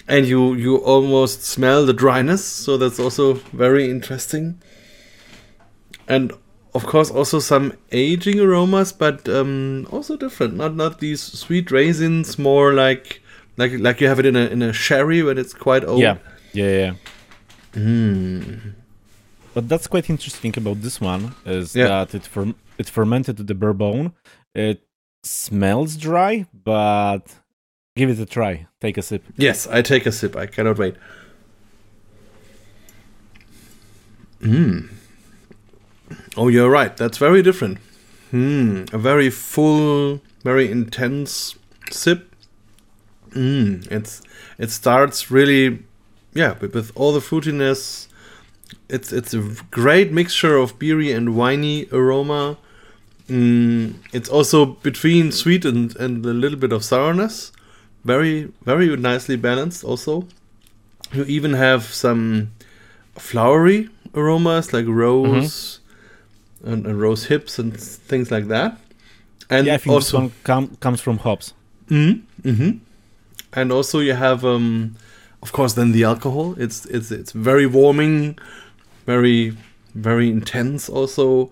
and you you almost smell the dryness so that's also very interesting and of course also some aging aromas but um, also different not not these sweet raisins more like like like you have it in a in a sherry when it's quite old yeah, yeah, yeah. Hmm. But that's quite interesting about this one is Yeah. that it it fermented to the bourbon. It smells dry, but give it a try. Take a sip. yes i take a sip i cannot wait mm. oh you're right that's very different Hmm, a very full, very intense sip. Mm, it's it starts really, yeah, with, with all the fruitiness. It's it's a great mixture of beery and winey aroma. Mm, it's also between sweet and, and a little bit of sourness. Very very nicely balanced. Also, you even have some flowery aromas like rose and, and rose hips and things like that. And yeah, I think also, this one com- comes from hops. hmm hmm And also you have, um, of course, then the alcohol. It's it's it's very warming, very very intense also,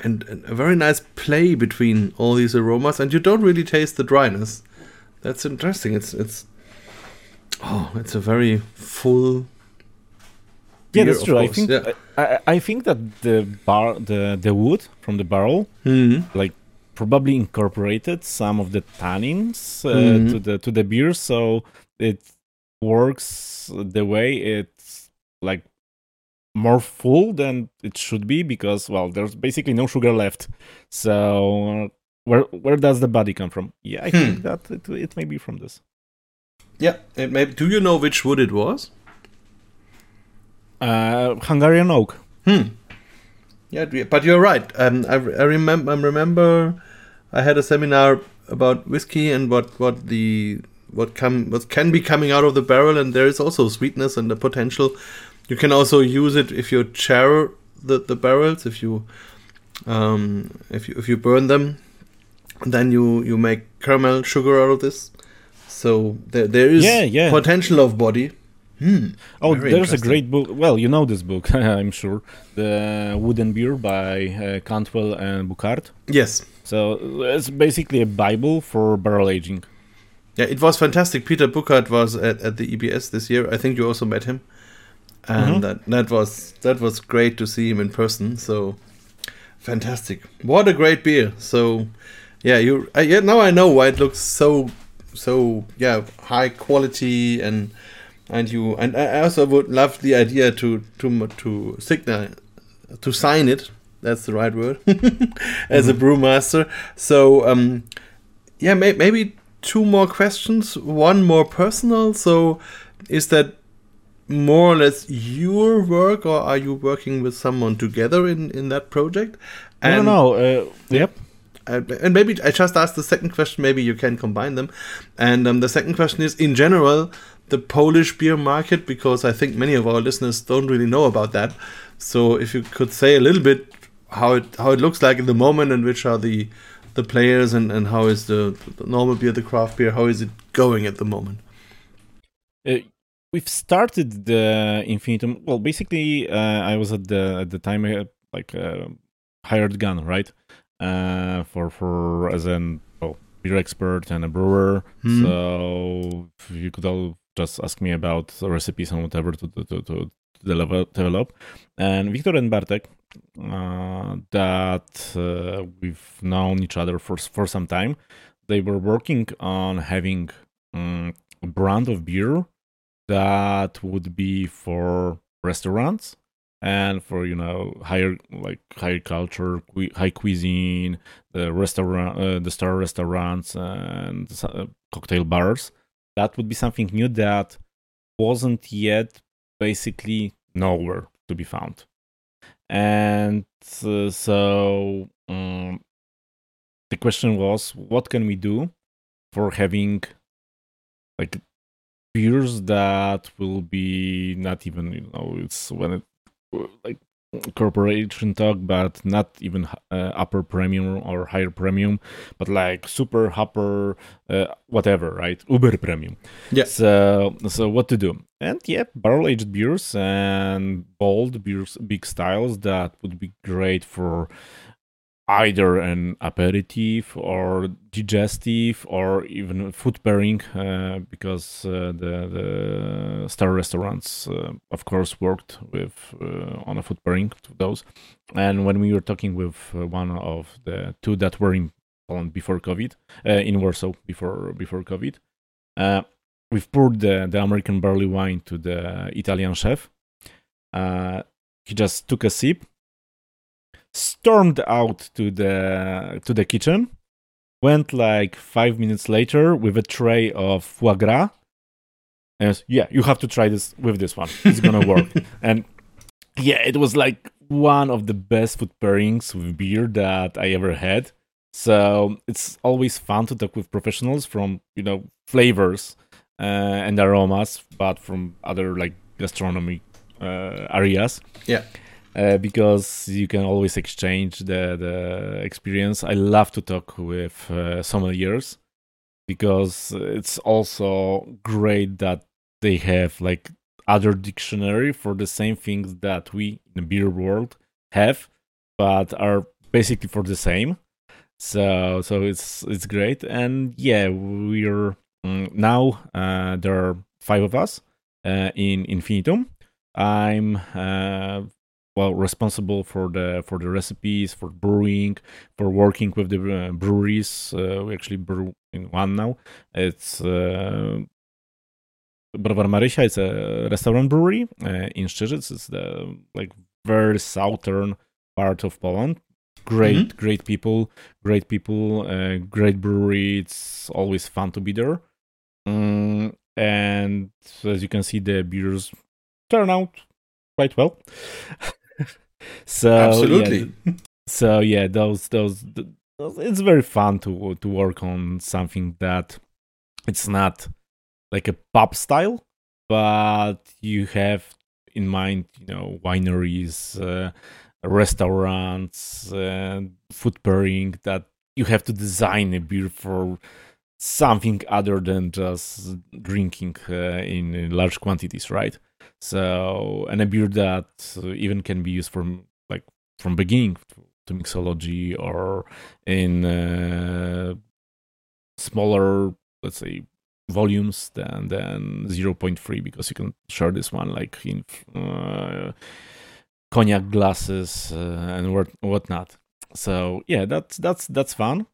and, and a very nice play between all these aromas. And you don't really taste the dryness. That's interesting. It's it's oh, it's a very full. Yeah, that's true. I course, think yeah. I, I- I think that the bar the the wood from the barrel Mhm. like probably incorporated some of the tannins uh, Mhm. to the to the beer, so it works the way it's like more full than it should be because well, there's basically no sugar left. So uh, where where does the body come from? Yeah, I think Hmm. that it, it may be from this. Yeah. It may, do you know which wood it was? Uh, Hungarian oak. Hmm. Yeah, but you're right. Um, I, I remember. I remember. I had a seminar about whiskey and what what the what come what can be coming out of the barrel, and there is also sweetness and the potential. You can also use it if you char the, the barrels, if you um, if you if you burn them, then you you make caramel sugar out of this. So there there is Yeah, yeah. potential of body. Hmm. Oh, Very there's a great book. Well, you know this book, I'm sure. The Wooden Beer by uh, Cantwell and Bouckaert. Yes. So it's basically a Bible for barrel aging. Yeah, it was fantastic. Peter Bouckaert was at, at the EBS this year. I think you also met him, and Mhm. that that was that was great to see him in person. So fantastic! What a great beer. So yeah, you I, yeah now I know why it looks so so yeah high quality and and you and I also would love the idea to to to signal to sign it. That's the right word as a brewmaster. So um, yeah, may, maybe two more questions. One more personal. So, is that more or less your work, or are you working with someone together in in that project? And, no, no. Uh, yep. Uh, and maybe I just asked the second question. Maybe you can combine them. And um, the second question is, in general, the Polish beer market, because I think many of our listeners don't really know about that. So, if you could say a little bit how it how it looks like in the moment, and which are the the players, and, and how is the, the normal beer, the craft beer, how is it going at the moment? Uh, we've started the Infinitum. Well, basically, uh, I was at the at the time uh, like uh, hired gun, right? Uh, for for as an well, beer expert and a brewer. Hmm. So you could all just ask me about recipes and whatever to to to, to develop, develop. And Victor and Bartek, uh, that uh, we've known each other for for some time, they were working on having um, a brand of beer that would be for restaurants and for you know higher like higher culture high cuisine the restaurant uh, the star restaurants and uh, cocktail bars. That would be something new that wasn't yet basically nowhere to be found and uh, so um, the question was what can we do for having like beers that will be not even you know it's when it like corporation talk but not even uh, upper premium or higher premium but like super upper uh, whatever right? Uber premium. Yeah. So so what to do? And yeah barrel aged beers and bold beers big styles that would be great for either an aperitif or digestive or even food pairing uh, because uh, the, the star restaurants uh, of course worked with uh, on a food pairing to those. And when we were talking with uh, one of the two that were in Poland before covid uh, in Warsaw before before covid we've poured the, the American barley wine to the Italian chef. He just took a sip stormed out to the to the kitchen, went like five minutes later with a tray of foie gras, and was, yeah, you have to try this with this one. It's gonna work. and yeah, it was like one of the best food pairings with beer that I ever had. So it's always fun to talk with professionals from you know flavors uh, and aromas, but from other like gastronomy uh, areas. Yeah uh, because you can always exchange the the experience. I love to talk with uh, sommeliers because it's also great that they have like other dictionary for the same things that we in the beer world have, but are basically for the same. So so it's it's great, and yeah, we're um, now uh, there are five of us uh, in Infinitum. I'm uh, well responsible for the for the recipes for brewing for working with the uh, breweries uh, we actually brew in one now. It's uh, Browar Marysia is a restaurant brewery uh, in Szczyrzyc it's the like very southern part of Poland. Great mm-hmm. great people great people uh, great brewery. It's always fun to be there. Um, and as you can see the beers turn out quite well so absolutely. Yeah, so yeah, those, those those it's very fun to to work on something that it's not like a pub style, but you have in mind, you know, wineries, uh, restaurants, uh, food pairing that you have to design a beer for something other than just drinking uh, in large quantities, right? So, and a beer that even can be used from like from beginning to mixology or in uh, smaller, let's say, volumes than than 0.3 because you can share this one like in uh, cognac glasses uh, and what whatnot. So yeah, that's that's that's fun.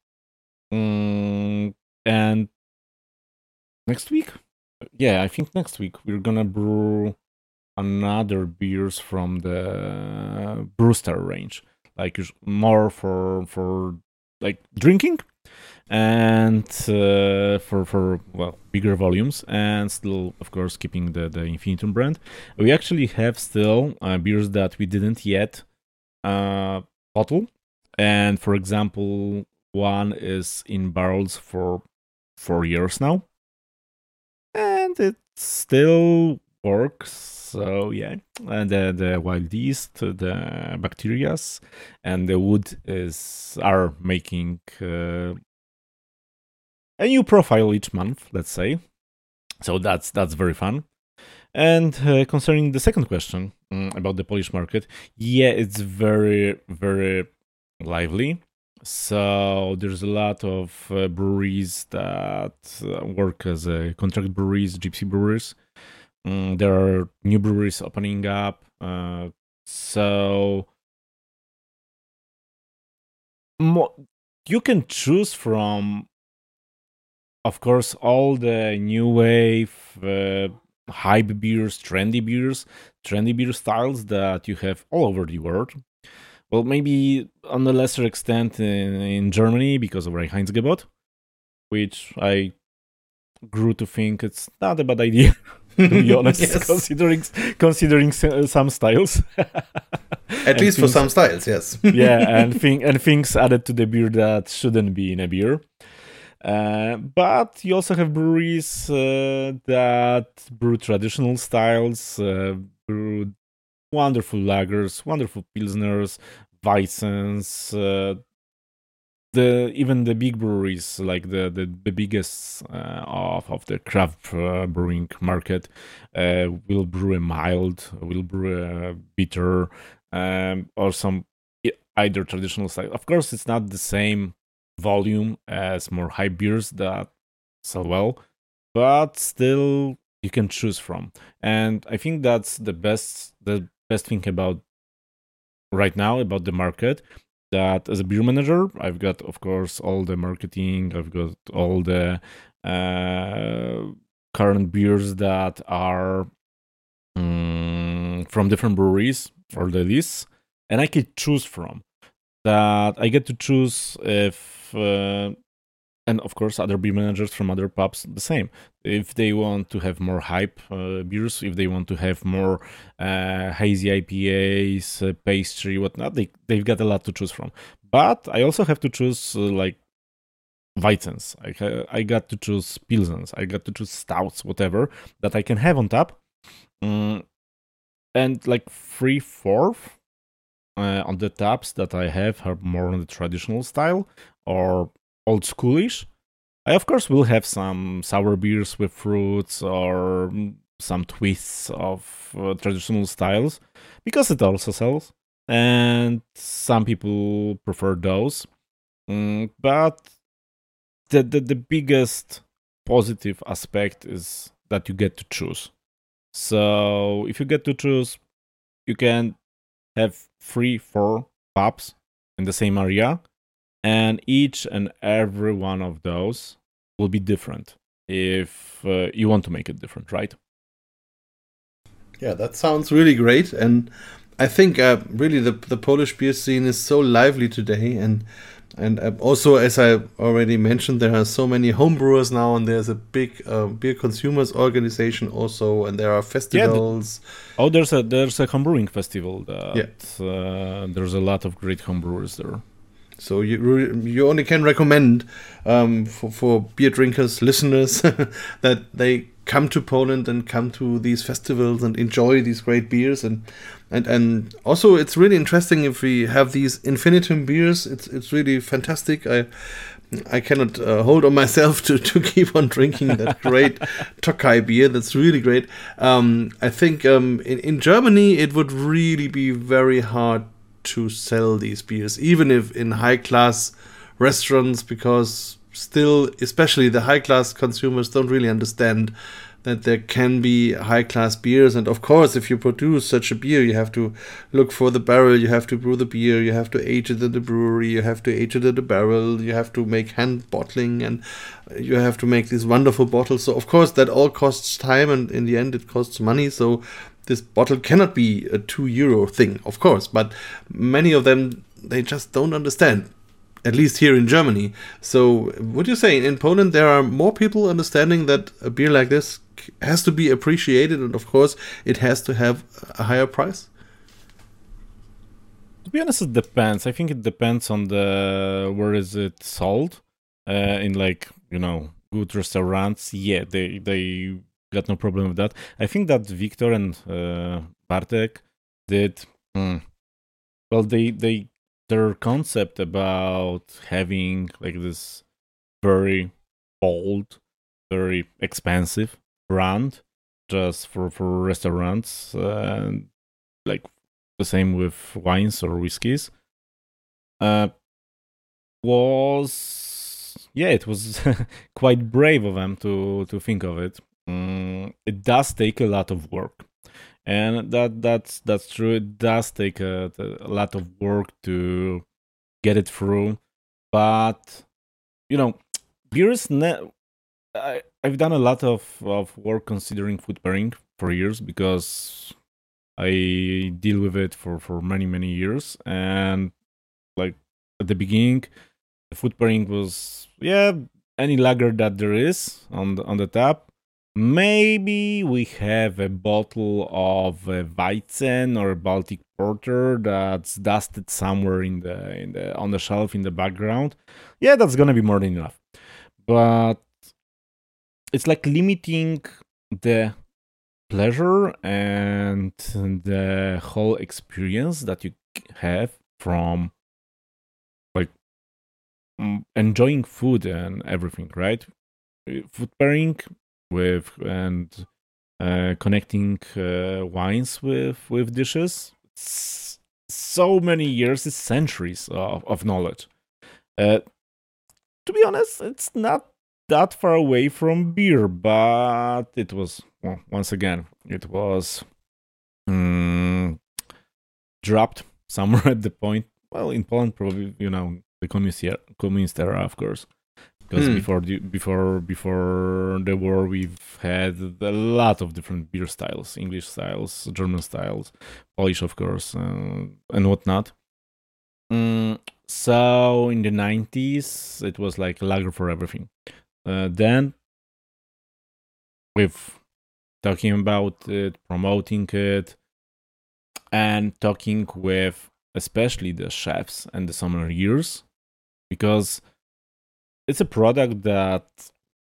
Mm, and next week, yeah, I think next week we're gonna brew another beers from the Brewster range, like more for for like drinking, and uh, for for well bigger volumes and still of course keeping the the infinitum brand. We actually have still uh, beers that we didn't yet uh, bottle. And for example one is in barrels for four years now. And it still works so yeah and the, the wild yeast the bacterias and the wood is are making uh, a new profile each month, let's say. So that's that's very fun. And uh, concerning the second question um, about the Polish market, yeah, it's very very lively. So there's a lot of uh, breweries that uh, work as uh, contract breweries, gypsy breweries. Um, there are new breweries opening up. Uh, so mo- you can choose from of course, all the new wave, uh, hype beers, trendy beers, trendy beer styles that you have all over the world. Well, maybe on a lesser extent in, in Germany because of Reinheitsgebot, which I grew to think it's not a bad idea. to be honest, yes. considering considering some styles. At least things, for some styles, yes. yeah, and thing, and things added to the beer that shouldn't be in a beer. Uh, but you also have breweries uh, that brew traditional styles, uh, brew wonderful lagers, wonderful pilsners, weissens. Uh, the even the big breweries, like the the, the biggest uh, of of the craft brewing market, will brew a mild, will brew a bitter, um, or some either traditional style. Of course, it's not the same volume as more high beers that sell well, but still you can choose from. And I think that's the best the best thing about right now about the market that as a beer manager i've got of course all the marketing i've got all the uh, current beers that are um, from different breweries or the lists and i could choose from. That i get to choose if uh, and of course other beer managers from other pubs the same if they want to have more hype uh, beers if they want to have more uh, hazy ipas uh, pastry whatnot they, they've got a lot to choose from but i also have to choose uh, like Weizens. I, I got to choose Pilsens. I got to choose stouts, whatever that I can have on tap. Mm, and like three fourth uh, on the taps that I have are more on the traditional style or old schoolish. I of course will have some sour beers with fruits or some twists of uh, traditional styles because it also sells, and some people prefer those. Mm, but the, the the biggest positive aspect is that you get to choose. So if you get to choose, you can have three, four pubs in the same area and each and every one of those will be different if uh, you want to make it different right? Yeah that sounds really great. And i think uh, really the, the polish beer scene is so lively today. And and uh, also as i already mentioned there are so many homebrewers now and there's a big uh, beer consumers organization also. And there are festivals yeah, the, oh there's a there's a homebrewing festival that yeah. Uh, there's a lot of great homebrewers there so you you only can recommend um, for, for beer drinkers, listeners, that they come to Poland and come to these festivals and enjoy these great beers and and and also it's really interesting if we have these infinitum beers. It's it's really fantastic. I I cannot uh, hold on myself to, to keep on drinking that great Tokai beer. That's really great. Um, I think um, in, in Germany it would really be very hard to sell these beers, even if in high class restaurants, because still, especially the high class consumers don't really understand that there can be high class beers. And of course, if you produce such a beer, you have to look for the barrel, you have to brew the beer, you have to age it in the brewery, you have to age it in the barrel, you have to make hand bottling, and you have to make these wonderful bottles. So, of course, that all costs time, and in the end, it costs money. So, this bottle cannot be a two euro thing, of course, but many of them they just don't understand at least here in Germany. So, would you say in Poland there are more people understanding that a beer like this has to be appreciated, and of course, it has to have a higher price? To be honest, it depends. I think it depends on the where is it sold. Uh, in like you know good restaurants, yeah, they they got no problem with that. I think that Victor and uh, Bartek did. Hmm, well, they they their concept about having like this very bold, very expensive brand just for for restaurants, uh, like the same with wines or whiskeys, uh, was yeah, it was quite brave of them to to think of it. Mm, it does take a lot of work. And that that's that's true. It does take a, a lot of work to get it through. But you know beers ne- I, i've done a lot of, of work considering food pairing for years because i deal with it for for many many years. And like at the beginning the food pairing was yeah any lager that there is on the on the tap Maybe we have a bottle of uh, Weizen or a Baltic Porter that's dusted somewhere in the in the on the shelf in the background. Yeah, that's gonna be more than enough. But it's like limiting the pleasure and the whole experience that you have from like enjoying food and everything, right? Food pairing with and uh, connecting uh, wines with with dishes. It's so many years, it's centuries of, of knowledge. Uh, to be honest, it's not that far away from beer, but it was well, once again it was um, dropped somewhere at the point. Well, in Poland, probably you know the communist era, communist era, of course because hmm. before the before before the war we've had a lot of different beer styles english styles german styles polish of course uh, and whatnot mm, so in the 90s it was like lager for everything uh, then with talking about it promoting it and talking with especially the chefs and the sommeliers because it's a product that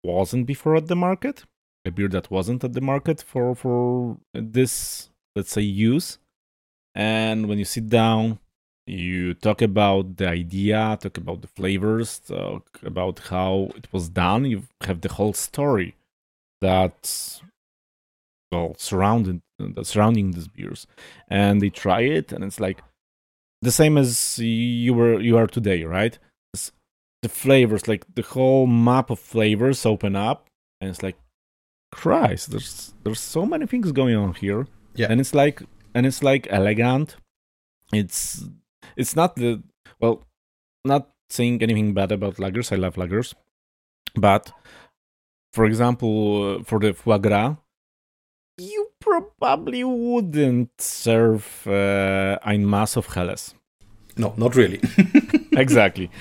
wasn't before at the market, a beer that wasn't at the market for for this let's say use. And when you sit down, you talk about the idea, talk about the flavors, talk about how it was done. You have the whole story that's well that's surrounding these beers, and they try it, and it's like the same as you were you are today, right? The flavors, like the whole map of flavors open up, and it's like, Christ, there's there's so many things going on here. Yeah, and it's like and it's like elegant. It's it's not the well, not saying anything bad about lagers. I love lagers, but for example, uh, for the foie gras, you probably wouldn't serve uh, ein mass of Helles. No, not really. exactly.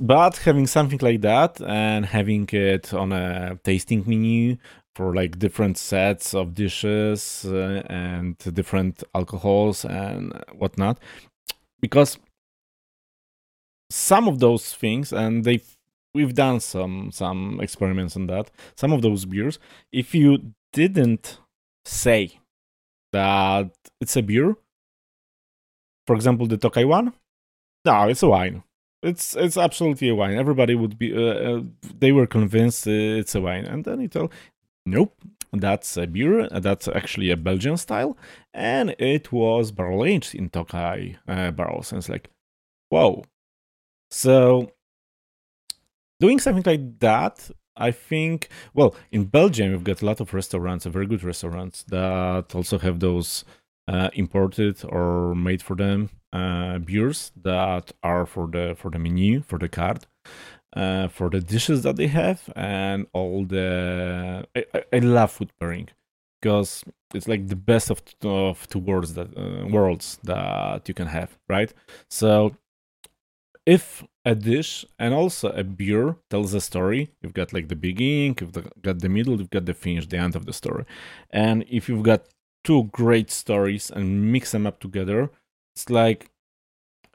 But having something like that and having it on a tasting menu for like different sets of dishes uh, and different alcohols and whatnot, because some of those things, and they we've done some some experiments on that. Some of those beers, if you didn't say that it's a beer, for example, the Tokai one, no, it's a wine. It's it's absolutely a wine. Everybody would be. Uh, uh, they were convinced it's a wine, and then you tell, nope, that's a beer. That's actually a Belgian style, and it was barrel aged in Tokai uh, barrels. And it's like, whoa. So doing something like that I think, well, in Belgium, we've got a lot of restaurants, very good restaurants that also have those uh, imported or made for them uh, beers that are for the for the menu for the card uh, for the dishes that they have and all the I, I love food pairing because it's like the best of, of two worlds that uh, worlds that you can have right so if a dish and also a beer tells a story. You've got like the beginning, you've got the middle, you've got the finish, the end of the story. And if you've got two great stories and mix them up together, it's like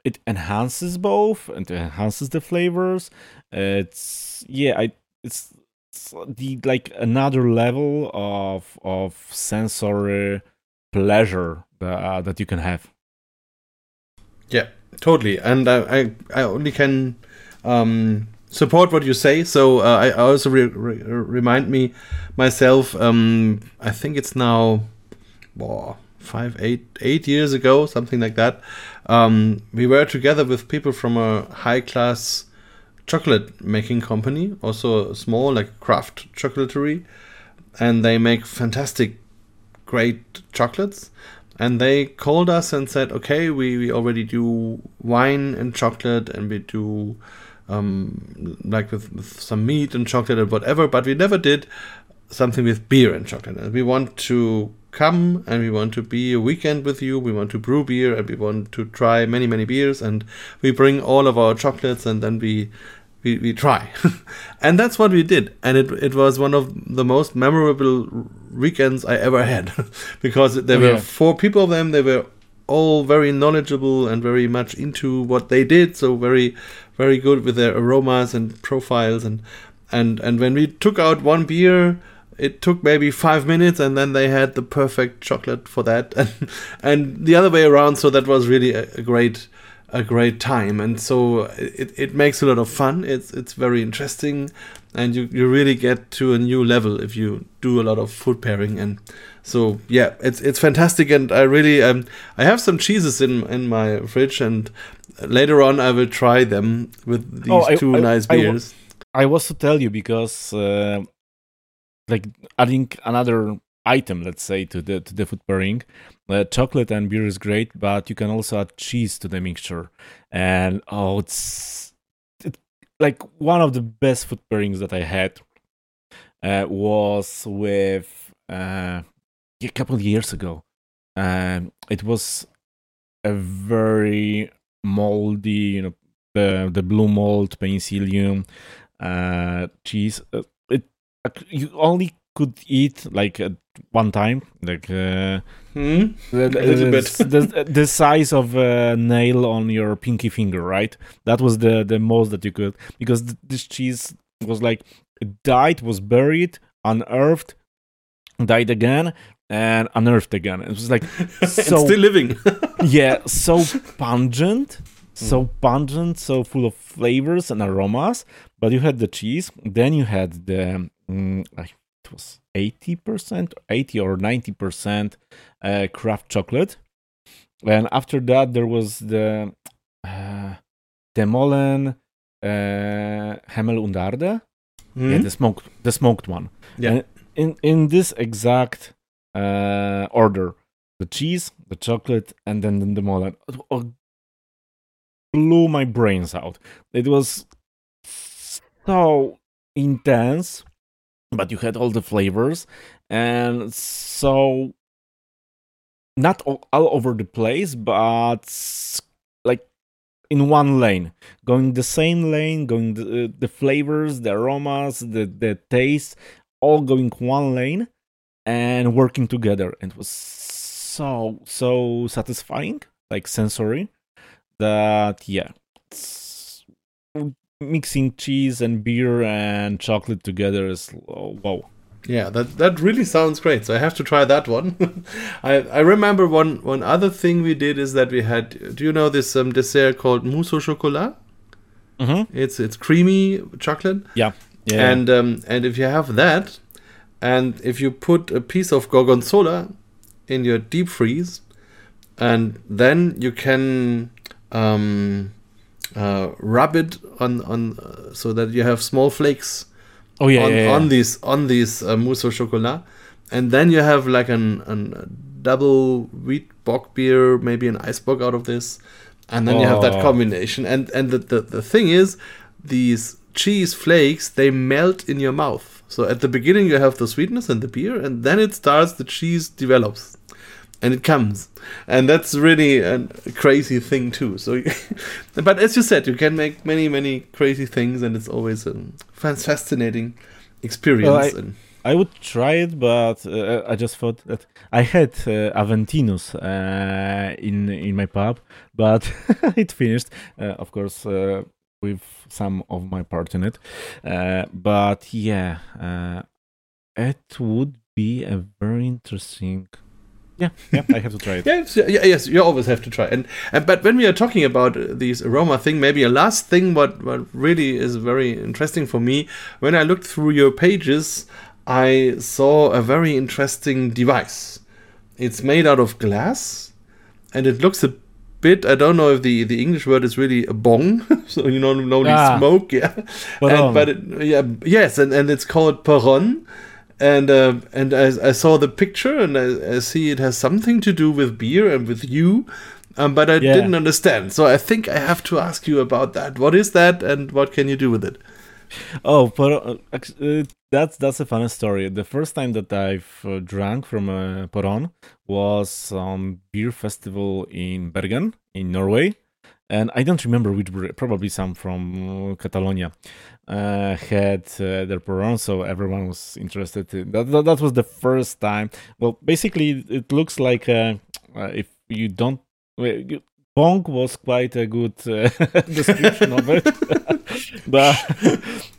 it enhances both and enhances the flavors. It's yeah, I it's, it's the like another level of of sensory pleasure that uh, that you can have. Yeah, totally. And I I, I only can um, support what you say. So uh, I also re- re- remind me myself. Um, I think it's now, well, five, eight, eight years ago, something like that. Um, we were together with people from a high class chocolate making company, also small, like craft chocolatery, and they make fantastic, great chocolates. And they called us and said, okay, we, we already do wine and chocolate, and we do um, like with, with some meat and chocolate and whatever, but we never did something with beer and chocolate. And we want to come and we want to be a weekend with you. We want to brew beer and we want to try many, many beers. And we bring all of our chocolates and then we we, we try. and that's what we did. And it, it was one of the most memorable weekends I ever had because there oh, were yeah. four people of them. They were all very knowledgeable and very much into what they did. So very, very good with their aromas and profiles. And, and, and when we took out one beer, it took maybe five minutes and then they had the perfect chocolate for that. And and the other way around so that was really a, a great a great time. And so it, it makes a lot of fun. It's it's very interesting and you, you really get to a new level if you do a lot of food pairing. And so yeah it's it's fantastic and i really um i have some cheeses in in my fridge and later on i will try them with these oh, two I, nice I, beers. I, I was to tell you because uh, like adding another item, let's say, to the to the food pairing. Uh, chocolate and beer is great, but you can also add cheese to the mixture, and oh, it's it, like one of the best food pairings that I had uh, was with uh, a couple of years ago. Um, it was a very moldy, you know, the the blue mold penicillium uh, cheese. Uh, you only could eat like at one time, like uh, hmm? the, the, the, the, size of a nail on your pinky finger, right? That was the the most that you could because this cheese was like it died, was buried, unearthed, died again, and unearthed again. It was like so still living. yeah, so pungent, so mm. pungent, so full of flavors and aromas. But you had the cheese, then you had the mm, it was 80%, 80 or 90% uh, craft chocolate. And after that, there was the uh, De Molen uh, Hemel und Aarde. Mm. Yeah, the smoked, the smoked one. Yeah. And in, in this exact uh, order, the cheese, the chocolate, and then the De Molen. It blew my brains out. It was so intense but you had all the flavors. And so not all, all over the place but like in one lane. Going the same lane going the, uh, the flavors the aromas the the taste all going one lane and working together. And it was so so satisfying like sensory that yeah mixing cheese and beer and chocolate together is oh, wow. Yeah, that that really sounds great. So I have to try that one. I I remember one one other thing we did is that we had. Do you know this um, dessert called mousse au chocolat? Mm-hmm. It's it's creamy chocolate. Yeah. Yeah. And um, and if you have that, and if you put a piece of gorgonzola in your deep freeze, and then you can um, uh, rub it on on uh, so that you have small flakes. Oh yeah, on, yeah, yeah. on these on these uh, mousse au chocolat, and then you have like an, an double wheat bock beer, maybe an ice bock out of this, and then oh. you have that oh. combination. And and the, the the thing is, these cheese flakes they melt in your mouth. So at the beginning you have the sweetness and the beer, and then it starts the cheese develops and it comes, and that's really a crazy thing too. So, but as you said, you can make many many crazy things, and it's always a fascinating experience. Well, I- I would try it, but uh, I just thought that I had uh, Aventinus uh, in in my pub, but it finished, uh, of course, uh, with some of my part in it. Uh, but yeah, uh, it would be a very interesting. Yeah, yeah, I have to try it. Yes, yeah, yes, you always have to try. And, and but when we are talking about uh, these aroma thing, maybe a last thing what what really is very interesting for me when I looked through your pages, I saw a very interesting device. It's made out of glass, and it looks a bit. I don't know if the the English word is really a bong, so you know, no Ah. smoke, yeah. Peron. And, but it, yeah, yes, and, and it's called Peron. And uh, and I, I saw the picture and I, I see it has something to do with beer and with you, um, but I Yeah. didn't understand. So I think I have to ask you about that. What is that, and what can you do with it? Oh, but uh, uh, that's that's a funny story. The first time that I've uh, drank from a Porron was on beer festival in Bergen in Norway, and I don't remember which brewery. Probably some from uh, Catalonia uh, had uh, their Porron, so everyone was interested. In, that, that that was the first time. Well, basically, it looks like uh, uh, if you don't. well, you- Bong was quite a good uh, description of it, but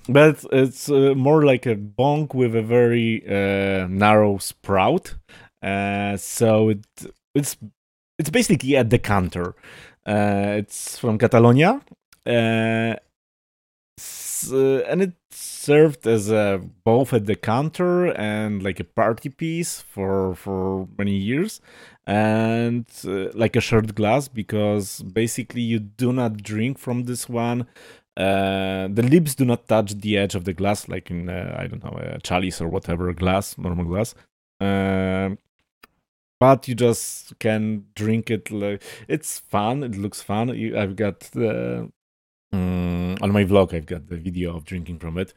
but it's uh, more like a bong with a very uh, narrow sprout. Uh, so it it's it's basically a decanter. Uh, it's from Catalonia, uh, and it served as a both a decanter and like a party piece for for many years. And uh, like a shared glass because basically you do not drink from this one. Uh, the lips do not touch the edge of the glass like in uh, i don't know a chalice or whatever glass normal glass. Um, but you just can drink it like it's fun. It looks fun. I've got the mm, on my vlog i've got the video of drinking from it.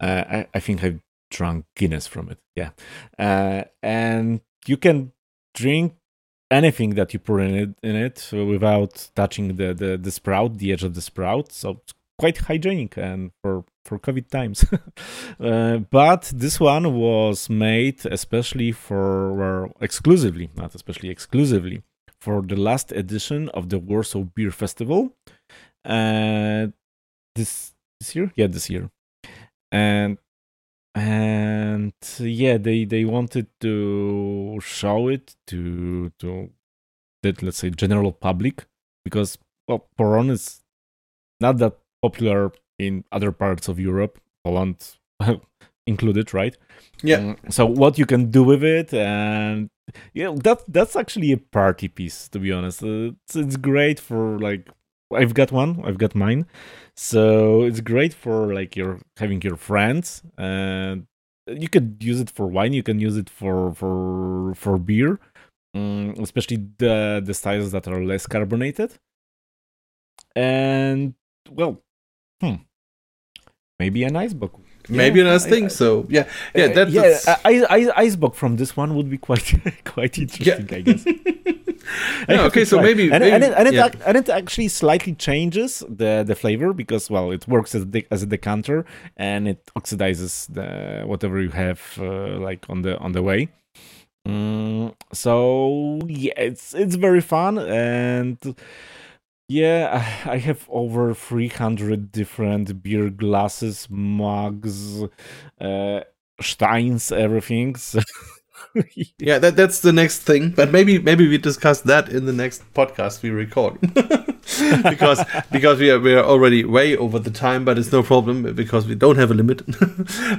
Uh, I, I think i've drunk guinness from it yeah. Uh, and you can drink anything that you put in it in it without touching the, the the sprout the edge of the sprout. So it's quite hygienic and for for covid times. Uh, but this one was made especially for exclusively not especially exclusively for the last edition of the warsaw beer festival uh this this year? Yeah this year. And and yeah they they wanted to show it to to the let's say general public because well porron is not that popular in other parts of europe poland included right? Yeah. Mm, so what you can do with it and yeah that that's actually a party piece to be honest. Uh, it's, it's great for like i've got one i've got mine. So it's great for like your having your friends and you could use it for wine you can use it for for for beer mm, especially the the styles that are less carbonated. And well hmm maybe an ice bock Maybe a nice I- thing. I- so yeah, yeah, uh, that, yeah, that's I, I, ice bock from this one would be quite quite interesting, I guess. I okay, so maybe- and, maybe- and, it, and, it, yeah. and it actually slightly changes the the flavor because well, it works as a, as a decanter and it oxidizes the whatever you have uh, like on the on the way. Mm, so yeah, it's it's very fun and. Yeah, I have over 300 different beer glasses, mugs, uh, steins, everything. So yeah, that that's the next thing. But maybe maybe we discuss that in the next podcast we record. because because we are we are already way over the time, but it's no problem because we don't have a limit.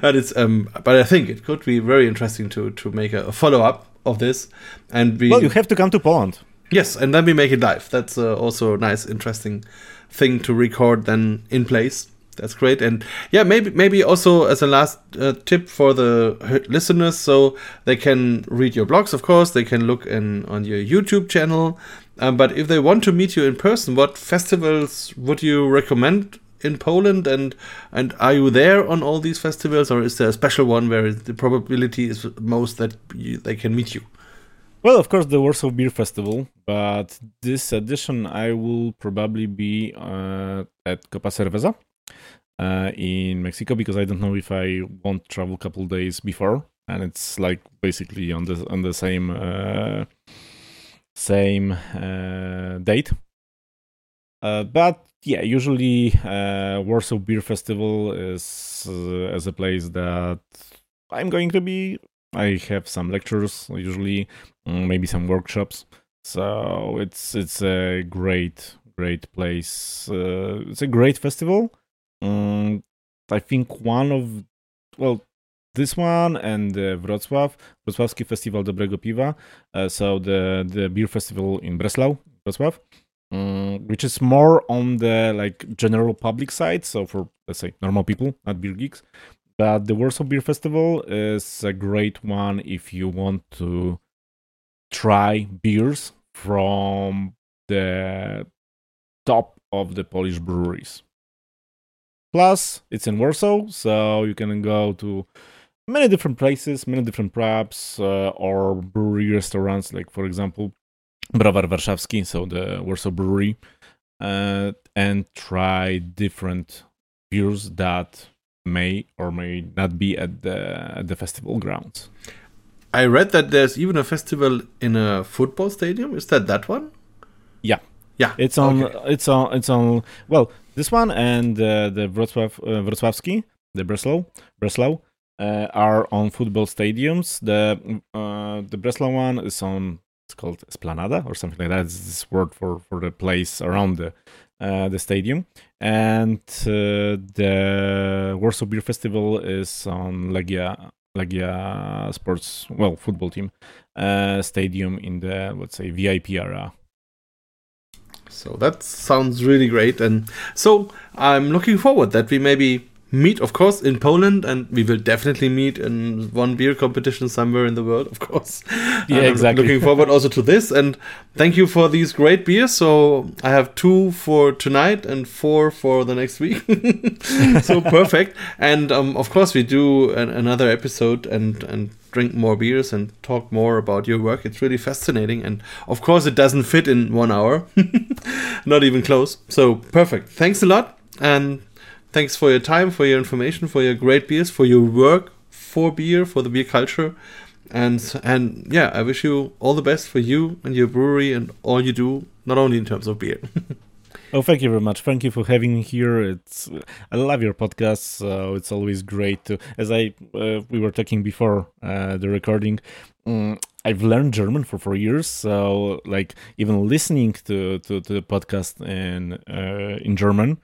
but it's um but I think it could be very interesting to to make a, a follow up of this, and we well, you have to come to Poland. Yes, and then we make it live. That's uh, also a nice, interesting thing to record then in place. That's great, and yeah, maybe maybe also as a last uh, tip for the listeners, so they can read your blogs. Of course, they can look in on your YouTube channel. Um, but if they want to meet you in person, what festivals would you recommend in Poland? And and are you there on all these festivals, or is there a special one where the probability is most that you, they can meet you? Well, of course, the Warsaw Beer Festival, but this edition I will probably be uh, at Copa Cerveza uh, in Mexico because I don't know if I won't travel a couple days before, and it's like basically on the on the same uh, same uh, date. Uh, but yeah, usually uh, Warsaw Beer Festival is as a place that I'm going to be. I have some lectures usually, maybe some workshops. So it's it's a great great place. Uh, it's a great festival. Um, I think one of well this one and uh, Wrocław, Wrocławski Festival Dobrego Piwa. Uh, so the the beer festival in Breslau, Wrocław, um, which is more on the like general public side. So for let's say normal people, not beer geeks. But the Warsaw Beer Festival is a great one if you want to try beers from the top of the Polish breweries. Plus, it's in Warsaw, so you can go to many different places, many different pubs uh, or brewery restaurants, like for example, Browar Warszawski, so the Warsaw Brewery, uh, and try different beers that may or may not be at the at the festival grounds. I read that there's even a festival in a football stadium. Is that that one? Yeah, Yeah, it's on. Okay. It's on. It's on. Well, this one and uh, the Wrocław, uh, Wrocławski, the Breslau, Breslau, uh, are on football stadiums. The uh, the Breslau one is on. It's called Esplanada or something like that. It's this word for for the place around the uh, the stadium. And uh, the Warsaw Beer Festival is on Legia Legia Sports, well, football team uh, stadium in the let's say VIP area. So that sounds really great, and so I'm looking forward that we maybe meet, of course, in Poland, and we will definitely meet in one beer competition somewhere in the world, of course. Yeah, exactly. Looking forward also to this, and thank you for these great beers. So I have two for tonight and four for the next week. so perfect. And um, of course, we do an, another episode and and drink more beers and talk more about your work. It's really fascinating, and of course, it doesn't fit in one hour, not even close. So perfect. Thanks a lot, and thanks for your time, for your information, for your great beers, for your work for beer, for the beer culture. And and yeah, I wish you all the best for you and your brewery and all you do, not only in terms of beer. Oh, thank you very much. Thank you for having me here. It's I love your podcast, so it's always great to. As I uh, we were talking before uh, the recording, um, I've learned German for four years, so like even listening to to, to the podcast in uh, in German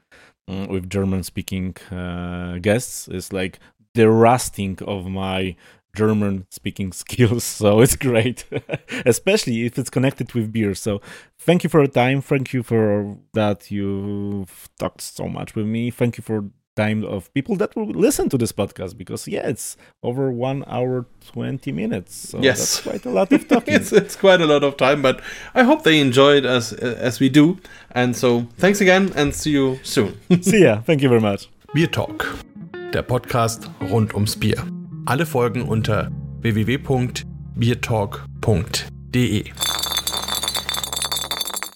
with German speaking uh, guests is like the rusting of my German speaking skills. So it's great, especially if it's connected with beer. So thank you for your time. Thank you for that you've talked so much with me. Thank you for time of people that will listen to this podcast because yeah, it's over one hour twenty minutes. So Yes. that's quite a lot of talking. it's it's quite a lot of time, but I hope they enjoy it as as we do. And so thanks again, and see you soon. See ya. Thank you very much. Beer Talk, der Podcast rund ums Bier. Alle Folgen unter www.biertalk.de.